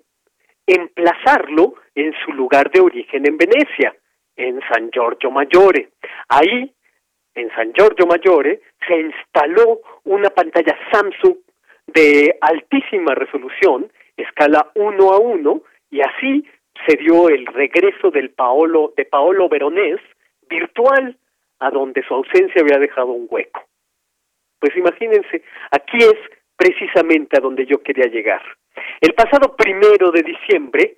emplazarlo en su lugar de origen en Venecia, en San Giorgio Maggiore. Ahí, en San Giorgio Maggiore, se instaló una pantalla Samsung de altísima resolución, escala 1 a 1, y así se dio el regreso del Paolo, de Paolo Veronés virtual, a donde su ausencia había dejado un hueco. Pues imagínense, aquí es precisamente a donde yo quería llegar. El pasado primero de diciembre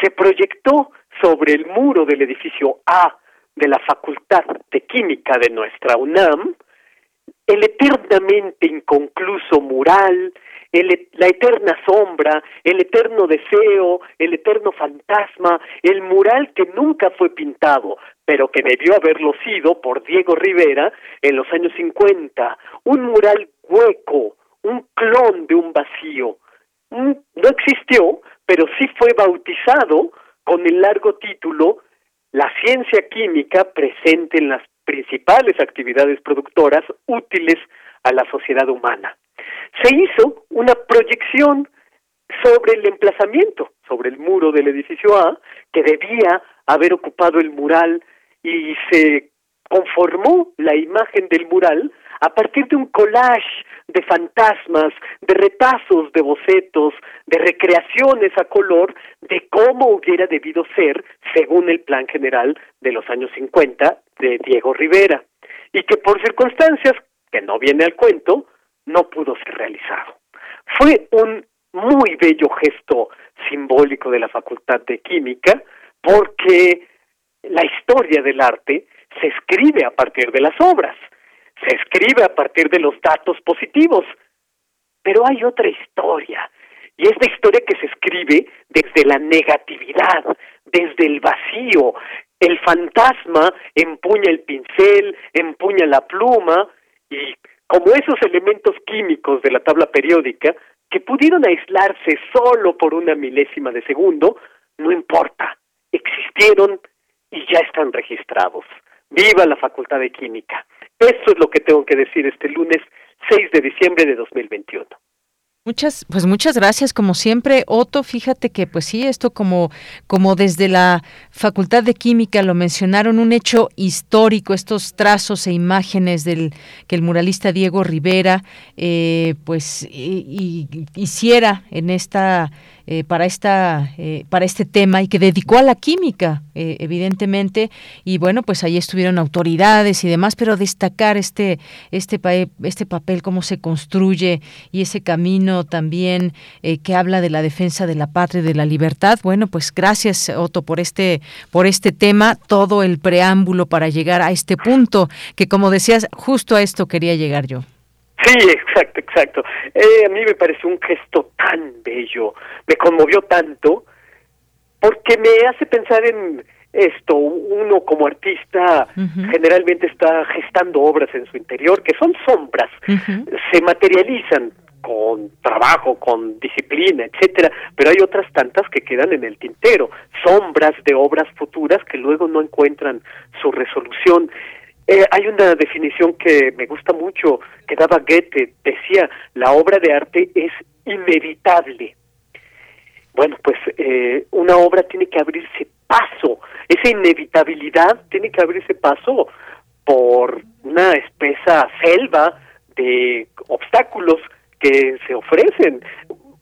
se proyectó sobre el muro del edificio A de la Facultad de Química de nuestra UNAM el eternamente inconcluso mural, la eterna sombra, el eterno deseo, el eterno fantasma, el mural que nunca fue pintado, pero que debió haberlo sido por Diego Rivera en los años 50, un mural hueco, un clon de un vacío. No existió, pero sí fue bautizado con el largo título La ciencia química presente en las principales actividades productoras útiles a la sociedad humana. Se hizo una proyección sobre el emplazamiento, sobre el muro del edificio A, que debía haber ocupado el mural y se conformó la imagen del mural a partir de un collage de fantasmas, de retazos de bocetos, de recreaciones a color de cómo hubiera debido ser según el plan general de los años 50 de Diego Rivera y que por circunstancias que no viene al cuento no pudo ser realizado. Fue un muy bello gesto simbólico de la Facultad de Química porque la historia del arte se escribe a partir de las obras, se escribe a partir de los datos positivos, pero hay otra historia, y es la historia que se escribe desde la negatividad, desde el vacío. El fantasma empuña el pincel, empuña la pluma, y como esos elementos químicos de la tabla periódica, que pudieron aislarse solo por una milésima de segundo, no importa, existieron y ya están registrados. Viva la Facultad de Química. Eso es lo que tengo que decir este lunes 6 de diciembre de 2021. Muchas, pues muchas gracias, como siempre, Otto. Fíjate que, pues sí, esto como, como desde la Facultad de Química lo mencionaron, un hecho histórico, estos trazos e imágenes del que el muralista Diego Rivera, eh, pues, hiciera en esta eh, para esta eh, para este tema y que dedicó a la química eh, evidentemente. Y bueno pues ahí estuvieron autoridades y demás pero destacar este este este papel cómo se construye y ese camino también que habla de la defensa de la patria y de la libertad. Bueno pues gracias Otto por este por este tema todo el preámbulo para llegar a este punto que como decías justo a esto quería llegar yo Sí, exacto, exacto. Eh, a mí me pareció un gesto tan bello, me conmovió tanto, porque me hace pensar en esto, uno como artista generalmente está gestando obras en su interior que son sombras, se materializan con trabajo, con disciplina, etcétera, pero hay otras tantas que quedan en el tintero, sombras de obras futuras que luego no encuentran su resolución. Eh, hay una definición que me gusta mucho, que daba Goethe, decía, la obra de arte es inevitable. Bueno, pues eh, una obra tiene que abrirse paso, esa inevitabilidad tiene que abrirse paso por una espesa selva de obstáculos que se ofrecen.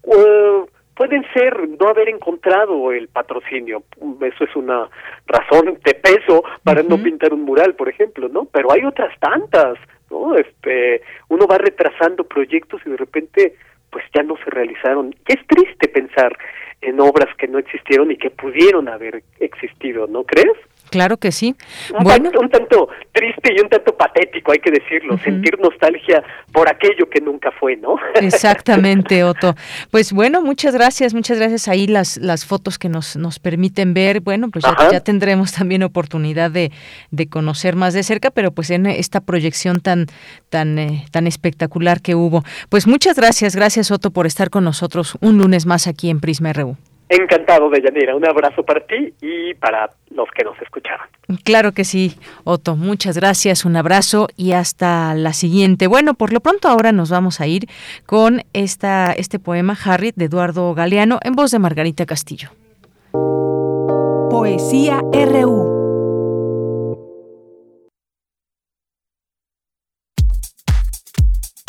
Uh, pueden ser no haber encontrado el patrocinio. Eso es una razón de peso para no pintar un mural, por ejemplo, ¿no? Pero hay otras tantas, ¿no? Este, uno va retrasando proyectos y de repente pues ya no se realizaron. Y es triste pensar en obras que no existieron y que pudieron haber existido, ¿no crees? Claro que sí. Un, bueno. tanto, un tanto triste y un tanto patético, hay que decirlo, sentir nostalgia por aquello que nunca fue, ¿no? Exactamente, Otto. Pues bueno, muchas gracias, muchas gracias. Ahí las, las fotos que nos, nos permiten ver, bueno, pues ya, tendremos también oportunidad de, de, conocer más de cerca, pero pues en esta proyección tan, tan, eh, tan espectacular que hubo. Pues muchas gracias, gracias Otto por estar con nosotros un lunes más aquí en Prisma RU. Encantado, de Yanira. Un abrazo para ti y para los que nos escuchaban. Claro que sí, Otto. Muchas gracias, un abrazo y hasta la siguiente. Bueno, por lo pronto ahora nos vamos a ir con esta, este poema Harriet de Eduardo Galeano en voz de Margarita Castillo. Poesía RU.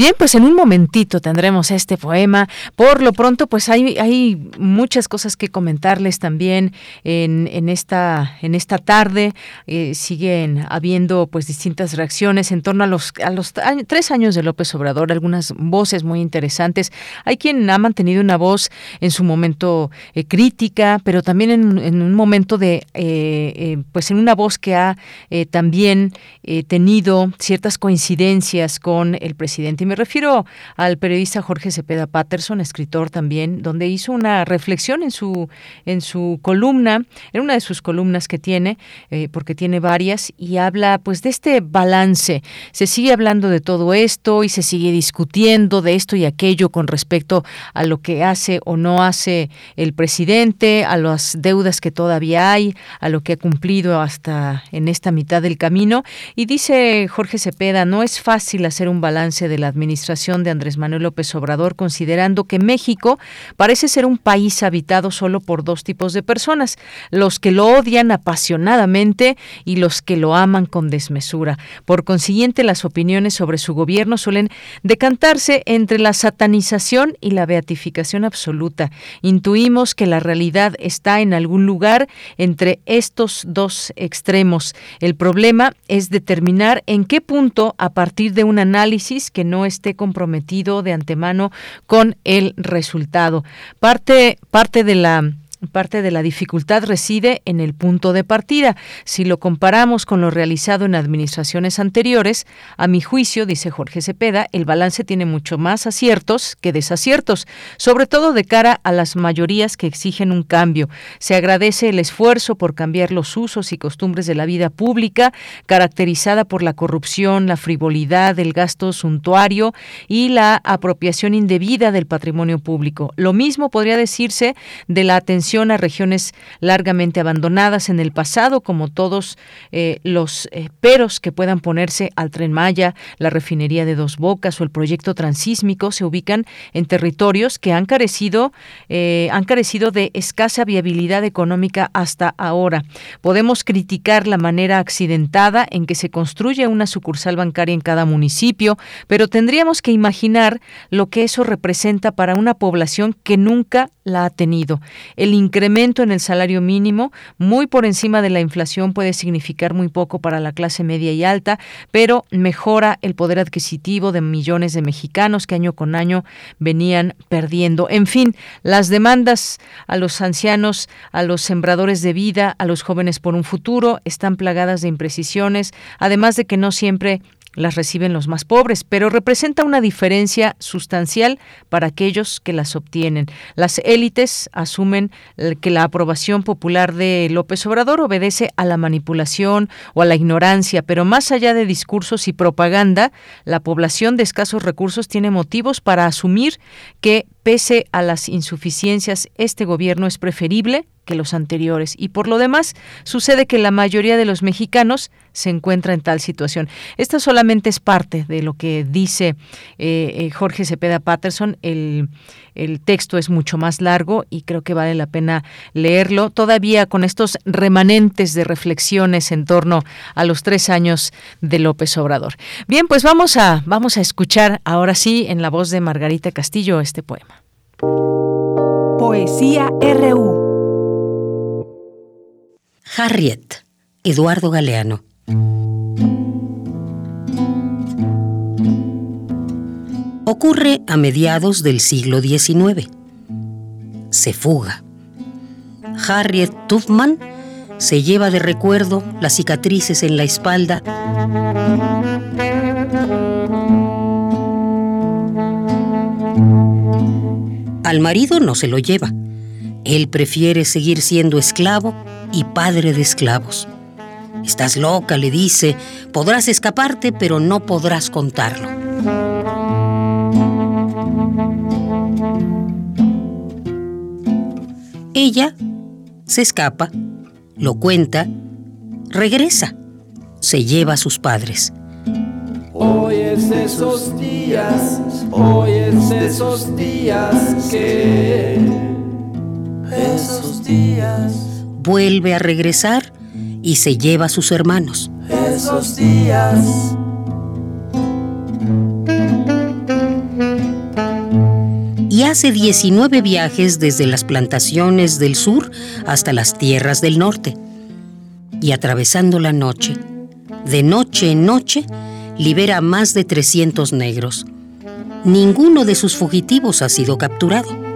Bien, pues en un momentito tendremos este poema. Por lo pronto, pues hay, hay muchas cosas que comentarles también en, en esta, en esta tarde. Eh, siguen habiendo pues distintas reacciones en torno a los, a los tres años de López Obrador, algunas voces muy interesantes. Hay quien ha mantenido una voz en su momento eh, crítica, pero también en, un momento de, eh, pues en una voz que ha también tenido ciertas coincidencias con el presidente me refiero al periodista Jorge Cepeda Patterson, escritor también, donde hizo una reflexión en su, en su columna, en una de sus columnas que tiene, eh, porque tiene varias, y habla pues de este balance. Se sigue hablando de todo esto y se sigue discutiendo de esto y aquello con respecto a lo que hace o no hace el presidente, a las deudas que todavía hay, a lo que ha cumplido hasta en esta mitad del camino. Y dice Jorge Cepeda, no es fácil hacer un balance de la administración de Andrés Manuel López Obrador, considerando que México parece ser un país habitado solo por dos tipos de personas, los que lo odian apasionadamente y los que lo aman con desmesura. Por consiguiente, las opiniones sobre su gobierno suelen decantarse entre la satanización y la beatificación absoluta. Intuimos que la realidad está en algún lugar entre estos dos extremos. El problema es determinar en qué punto, a partir de un análisis que no esté comprometido de antemano con el resultado. Parte, parte de la Parte de la dificultad reside en el punto de partida. Si lo comparamos con lo realizado en administraciones anteriores, a mi juicio, dice Jorge Cepeda, el balance tiene mucho más aciertos que desaciertos, sobre todo de cara a las mayorías que exigen un cambio. Se agradece el esfuerzo por cambiar los usos y costumbres de la vida pública, caracterizada por la corrupción, la frivolidad, el gasto suntuario y la apropiación indebida del patrimonio público. Lo mismo podría decirse de la atención a regiones largamente abandonadas en el pasado, como todos eh, los eh, peros que puedan ponerse al tren Maya, la refinería de Dos Bocas o el proyecto transísmico se ubican en territorios que han carecido, eh, han carecido de escasa viabilidad económica hasta ahora. Podemos criticar la manera accidentada en que se construye una sucursal bancaria en cada municipio, pero tendríamos que imaginar lo que eso representa para una población que nunca la ha tenido. El incremento en el salario mínimo, muy por encima de la inflación, puede significar muy poco para la clase media y alta, pero mejora el poder adquisitivo de millones de mexicanos que año con año venían perdiendo. En fin, las demandas a los ancianos, a los sembradores de vida, a los jóvenes por un futuro, están plagadas de imprecisiones, además de que no siempre las reciben los más pobres, pero representa una diferencia sustancial para aquellos que las obtienen. Las élites asumen que la aprobación popular de López Obrador obedece a la manipulación o a la ignorancia, pero más allá de discursos y propaganda, la población de escasos recursos tiene motivos para asumir que pese a las insuficiencias, este gobierno es preferible que los anteriores. Y por lo demás, sucede que la mayoría de los mexicanos se encuentra en tal situación. Esta solamente es parte de lo que dice eh, eh, Jorge Cepeda Patterson. El, el texto es mucho más largo y creo que vale la pena leerlo, todavía con estos remanentes de reflexiones en torno a los tres años de López Obrador. Bien, pues vamos a, vamos a escuchar ahora sí en la voz de Margarita Castillo este poema. Poesía RU. Harriet, Eduardo Galeano. Ocurre a mediados del siglo XIX. Se fuga. Harriet Tubman se lleva de recuerdo las cicatrices en la espalda. Al marido no se lo lleva. Él prefiere seguir siendo esclavo y padre de esclavos. Estás loca, le dice, podrás escaparte, pero no podrás contarlo. Ella se escapa, lo cuenta, regresa, se lleva a sus padres. Hoy es esos días, hoy es esos días que... Esos días vuelve a regresar y se lleva a sus hermanos. Esos días. Y hace 19 viajes desde las plantaciones del sur hasta las tierras del norte. Y atravesando la noche, de noche en noche, libera a más de 300 negros. Ninguno de sus fugitivos ha sido capturado.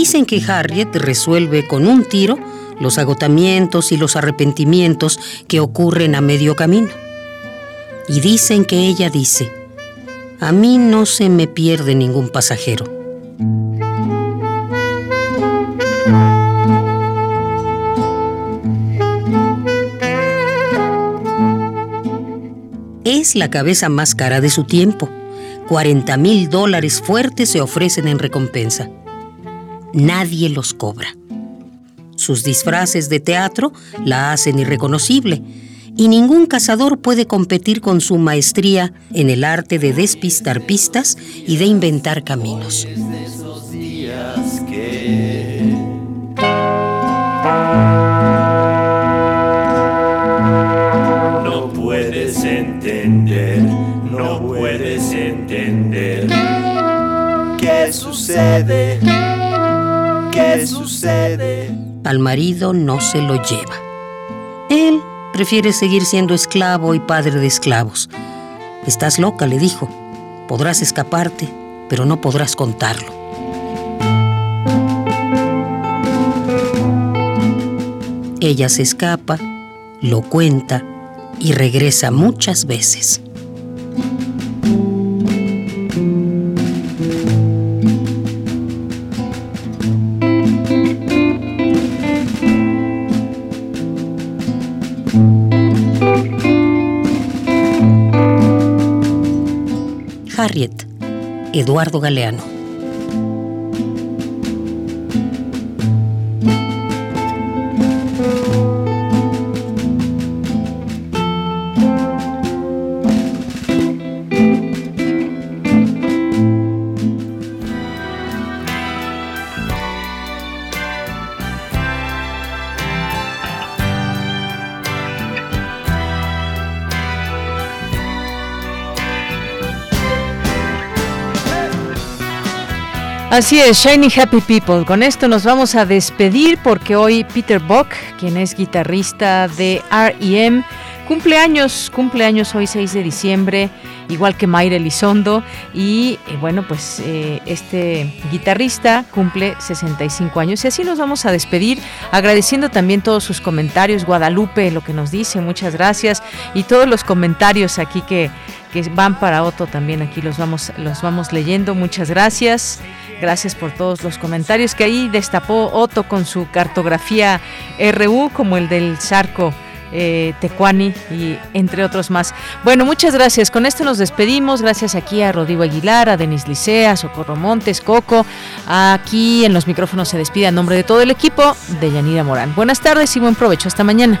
Dicen que Harriet resuelve con un tiro los agotamientos y los arrepentimientos que ocurren a medio camino. Y dicen que ella dice, a mí no se me pierde ningún pasajero. Es la cabeza más cara de su tiempo. 40 mil dólares fuertes se ofrecen en recompensa nadie los cobra. Sus disfraces de teatro la hacen irreconocible y ningún cazador puede competir con su maestría en el arte de despistar pistas y de inventar caminos. No puedes entender, no puedes entender qué sucede, Al marido no se lo lleva. Él prefiere seguir siendo esclavo y padre de esclavos. Estás loca, le dijo. Podrás escaparte, pero no podrás contarlo. Ella se escapa, lo cuenta y regresa muchas veces. Eduardo Galeano. Así es, Shiny Happy People. Con esto nos vamos a despedir porque hoy Peter Buck, quien es guitarrista de REM, cumpleaños, cumpleaños hoy 6 de diciembre, igual que Mayra Elizondo. Y eh, bueno, pues eh, este guitarrista cumple 65 años. Y así nos vamos a despedir, agradeciendo también todos sus comentarios. Guadalupe, lo que nos dice, muchas gracias. Y todos los comentarios aquí que, que van para Otto también, aquí los vamos, los vamos leyendo. Muchas gracias. Gracias por todos los comentarios que ahí destapó Otto con su cartografía RU, como el del Zarco. Eh, Tecuani y entre otros más. Bueno, muchas gracias. Con esto nos despedimos. Gracias aquí a Rodrigo Aguilar, a Denis Licea, Socorro Montes, Coco. Aquí en los micrófonos se despide a nombre de todo el equipo de Yanira Morán. Buenas tardes y buen provecho. Hasta mañana.